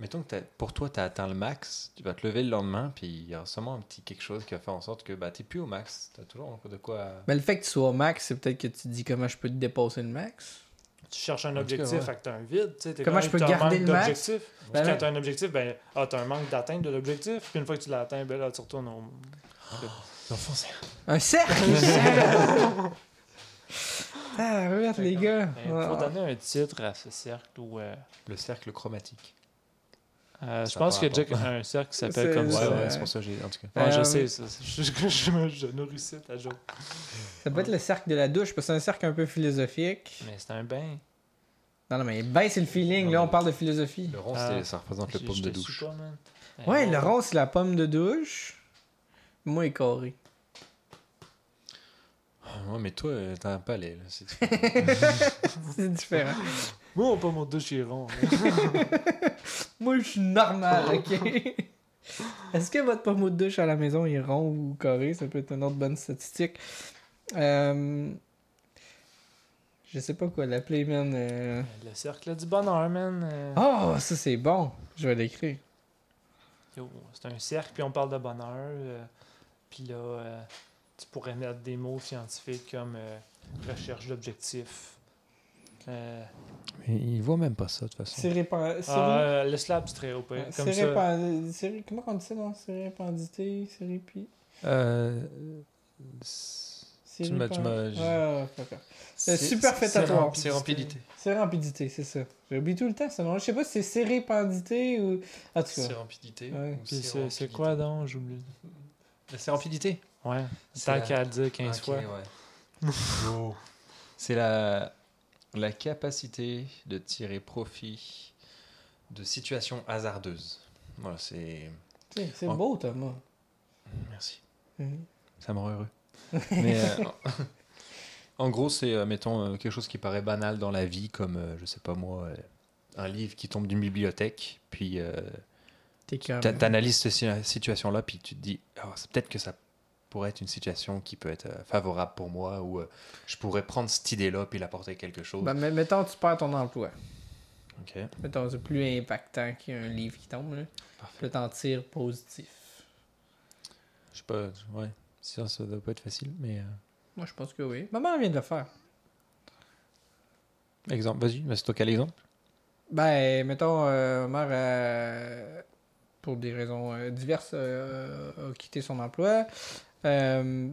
mettons que pour toi, tu as atteint le max. Tu vas te lever le lendemain. Puis il y a sûrement un petit quelque chose qui va faire en sorte que bah, tu plus au max. Tu as toujours de quoi. Mais le fait que tu sois au max, c'est peut-être que tu te dis comment je peux te dépasser le max. Tu cherches un objectif, fait que t'as un vide. tu sais, t'es Comment comme, je peux t'as un garder manque le max? d'objectif. Ben quand t'as un objectif, ben, ah, t'as un manque d'atteinte de l'objectif. Puis une fois que tu l'as atteint, ben là, tu retournes au. L'enfant, c'est Un cercle! ah, regarde les gars. Il Ben, faut donner un titre à ce cercle où. euh, le cercle chromatique. Euh, je pense qu'il y a déjà un cercle qui s'appelle comme Ouais, ça. ouais, ouais. c'est pour ça que j'ai. En tout cas. Ouais, je Euh, sais, ça, je, je, je, me- je nourrissais ta joke. Ça peut être le cercle de la douche, parce que c'est un cercle un peu philosophique. Mais c'est un bain. Non, non, mais ben, c'est le feeling. Non, Là, on parle de philosophie. Le rond, Ah. ça représente le je de douche. pas. Ouais, le oh. rond, c'est la pomme de douche. Moi, il est carré. Ouais, mais toi, euh, t'as un palais. Là. c'est- c'est différent. Moi, on pas mon douche est rond. Moi, je suis normal, ok? Est-ce que votre pomme de douche à la maison est rond ou carré? Ça peut être une autre bonne statistique. Euh... Je sais pas quoi l'appeler, man. euh. le cercle du bonheur, man. euh, Oh, ça c'est bon. Je vais l'écrire. yo, c'est un cercle, puis on parle de bonheur. euh, puis là, euh, tu pourrais mettre des mots scientifiques comme euh, recherche d'objectifs. Euh, Mais il voit même pas ça, de toute façon. C'est ah, euh, le slab, c'est très haut. ouais, Comme c'est ça. Comment on dit ça, non? C'est répandité, c'est répi... Euh, c'est Tu m'as- d'accord. C'est c'est- superfétatoire. C'est rampidité. C'est rampidité, c'est ça. J'oublie tout le temps ce nom. Je sais pas si c'est sérépandité ou. En tout C'est cas. Ouais. c'est c'est c'est quoi donc, j'oublie. C'est rampidité. Ouais, tant qu'à le dire 15 Ok, fois. ouais. C'est la, la capacité de tirer profit de situations hasardeuses. Voilà, c'est. C'est Ouais. beau, Thomas. Merci. Mhm. Ça me rend heureux. Mais euh, en gros, c'est, euh, mettons, euh, quelque chose qui paraît banal dans la vie, comme, euh, je sais pas moi, euh, un livre qui tombe d'une bibliothèque, puis euh, t'a- t'analyses cette si- situation-là, puis tu te dis, Ah, c'est peut-être que ça pourrait être une situation qui peut être euh, favorable pour moi, ou euh, je pourrais prendre cette idée-là, puis l'apporter quelque chose. Ben, mais mettons, tu perds ton emploi. Ok, Mettons, c'est plus impactant qu'un livre qui tombe. Là. parfait. T'en tires positif. Je sais pas, ouais, ça, ça doit pas être facile, mais... euh, Moi, je pense que oui. Maman vient de le faire. Exemple, vas-y, c'est toi quel exemple? Ben, mettons, euh, ma mère, euh, pour des raisons euh, diverses, euh, a quitté son emploi. Euh,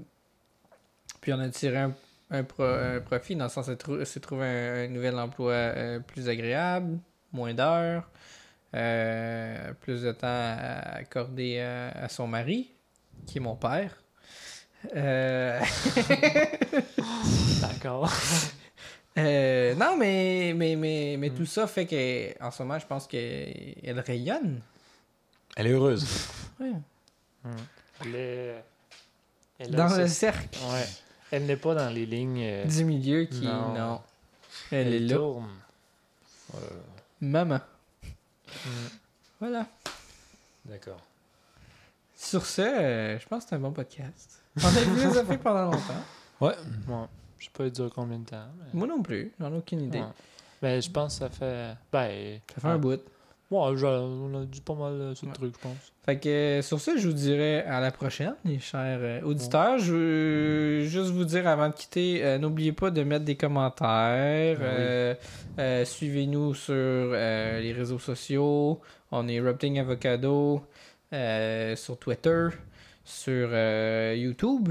puis on a tiré un, un pro- un profit dans le sens de trou- se trouver un, un nouvel emploi euh, plus agréable, moins d'heures, euh, plus de temps à accorder à, à son mari, qui est mon père. Euh, D'accord. euh, non, mais, mais, mais, mais Mm. tout ça fait qu'en ce moment, je pense qu'elle rayonne. Elle est heureuse. Elle est- elle Dans le cercle. Ouais. Elle n'est pas dans les lignes. euh, du milieu qui. non. Non. Elle, est là. tourne. Euh, Maman. Mm. Voilà. D'accord. Sur ce, euh, je pense que c'est un bon podcast. On a philosophé pendant longtemps. Ouais. Ouais. Je sais pas il dure combien de temps. mais- Moi non plus, j'en ai aucune idée. Ouais. Ben, je pense que ça fait. Ben. Ça fait un bout. Ouais, je- on a dit pas mal euh, sur le Ouais. truc, je pense. Fait que euh, sur ce, je vous dirais à la prochaine, les chers euh, auditeurs. Je veux juste vous dire avant de quitter, euh, n'oubliez pas de mettre des commentaires. Oui. Euh, euh, Suivez-nous sur euh, les réseaux sociaux. On est Rupting Avocado euh, sur Twitter, sur euh, YouTube.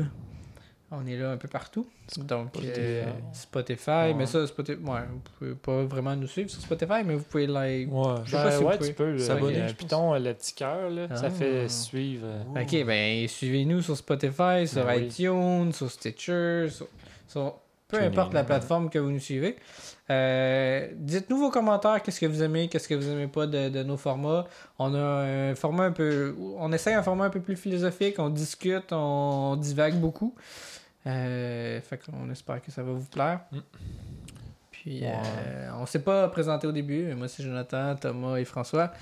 On est là un peu partout. Donc, Spotify. euh, Spotify. Ouais. Mais ça, Spotify, ouais, vous pouvez pas vraiment nous suivre sur Spotify, mais vous pouvez like. Ouais. Je sais pas Ben, si vous ouais, tu peux. s'abonner, S'abonner. je Python, le petit cœur, là, Ah. ça fait suivre. euh, Ok, ben suivez-nous sur Spotify, sur Ben oui. iTunes, sur Stitcher, sur, sur- peu importe la plateforme que vous nous suivez. Euh, Dites-nous vos commentaires, qu'est-ce que vous aimez, qu'est-ce que vous aimez pas de, de nos formats? On a un format un peu, on essaye un format un peu plus philosophique, on discute, on divague beaucoup. Euh, fait qu'on espère que ça va vous plaire. Mm. Puis Ouais. euh, on s'est pas présenté au début, mais moi c'est Jonathan, Thomas et François.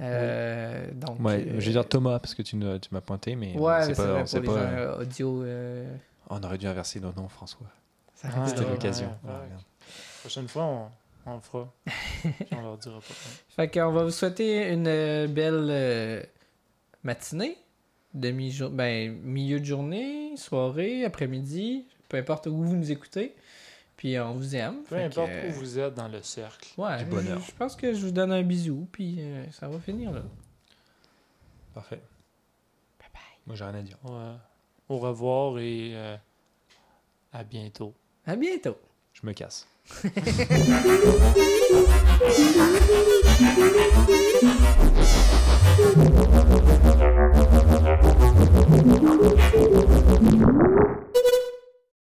Euh, donc, Ouais, euh, je vais dire Thomas parce que tu, m'as pointé, mais Ouais, c'est pas, vrai, on pour les pas. gens euh, audio. euh, On aurait dû inverser nos noms, François. ça Ah, reste C'était l'occasion. ouais, Ouais, ouais. regarde. prochaine fois, on, on le fera. On leur dira pas. Fait qu'on va vous souhaiter une belle euh, matinée, demi -jour... ben, milieu de journée, soirée, après-midi, peu importe où vous nous écoutez. Puis on vous aime. Peu importe que, où vous êtes dans le cercle. Ouais, du bonheur. Je, je pense que je vous donne un bisou, puis euh, ça va finir là. Parfait. Moi, j'ai rien à dire. Ouais. Au revoir et euh, à bientôt. À bientôt. Je me casse.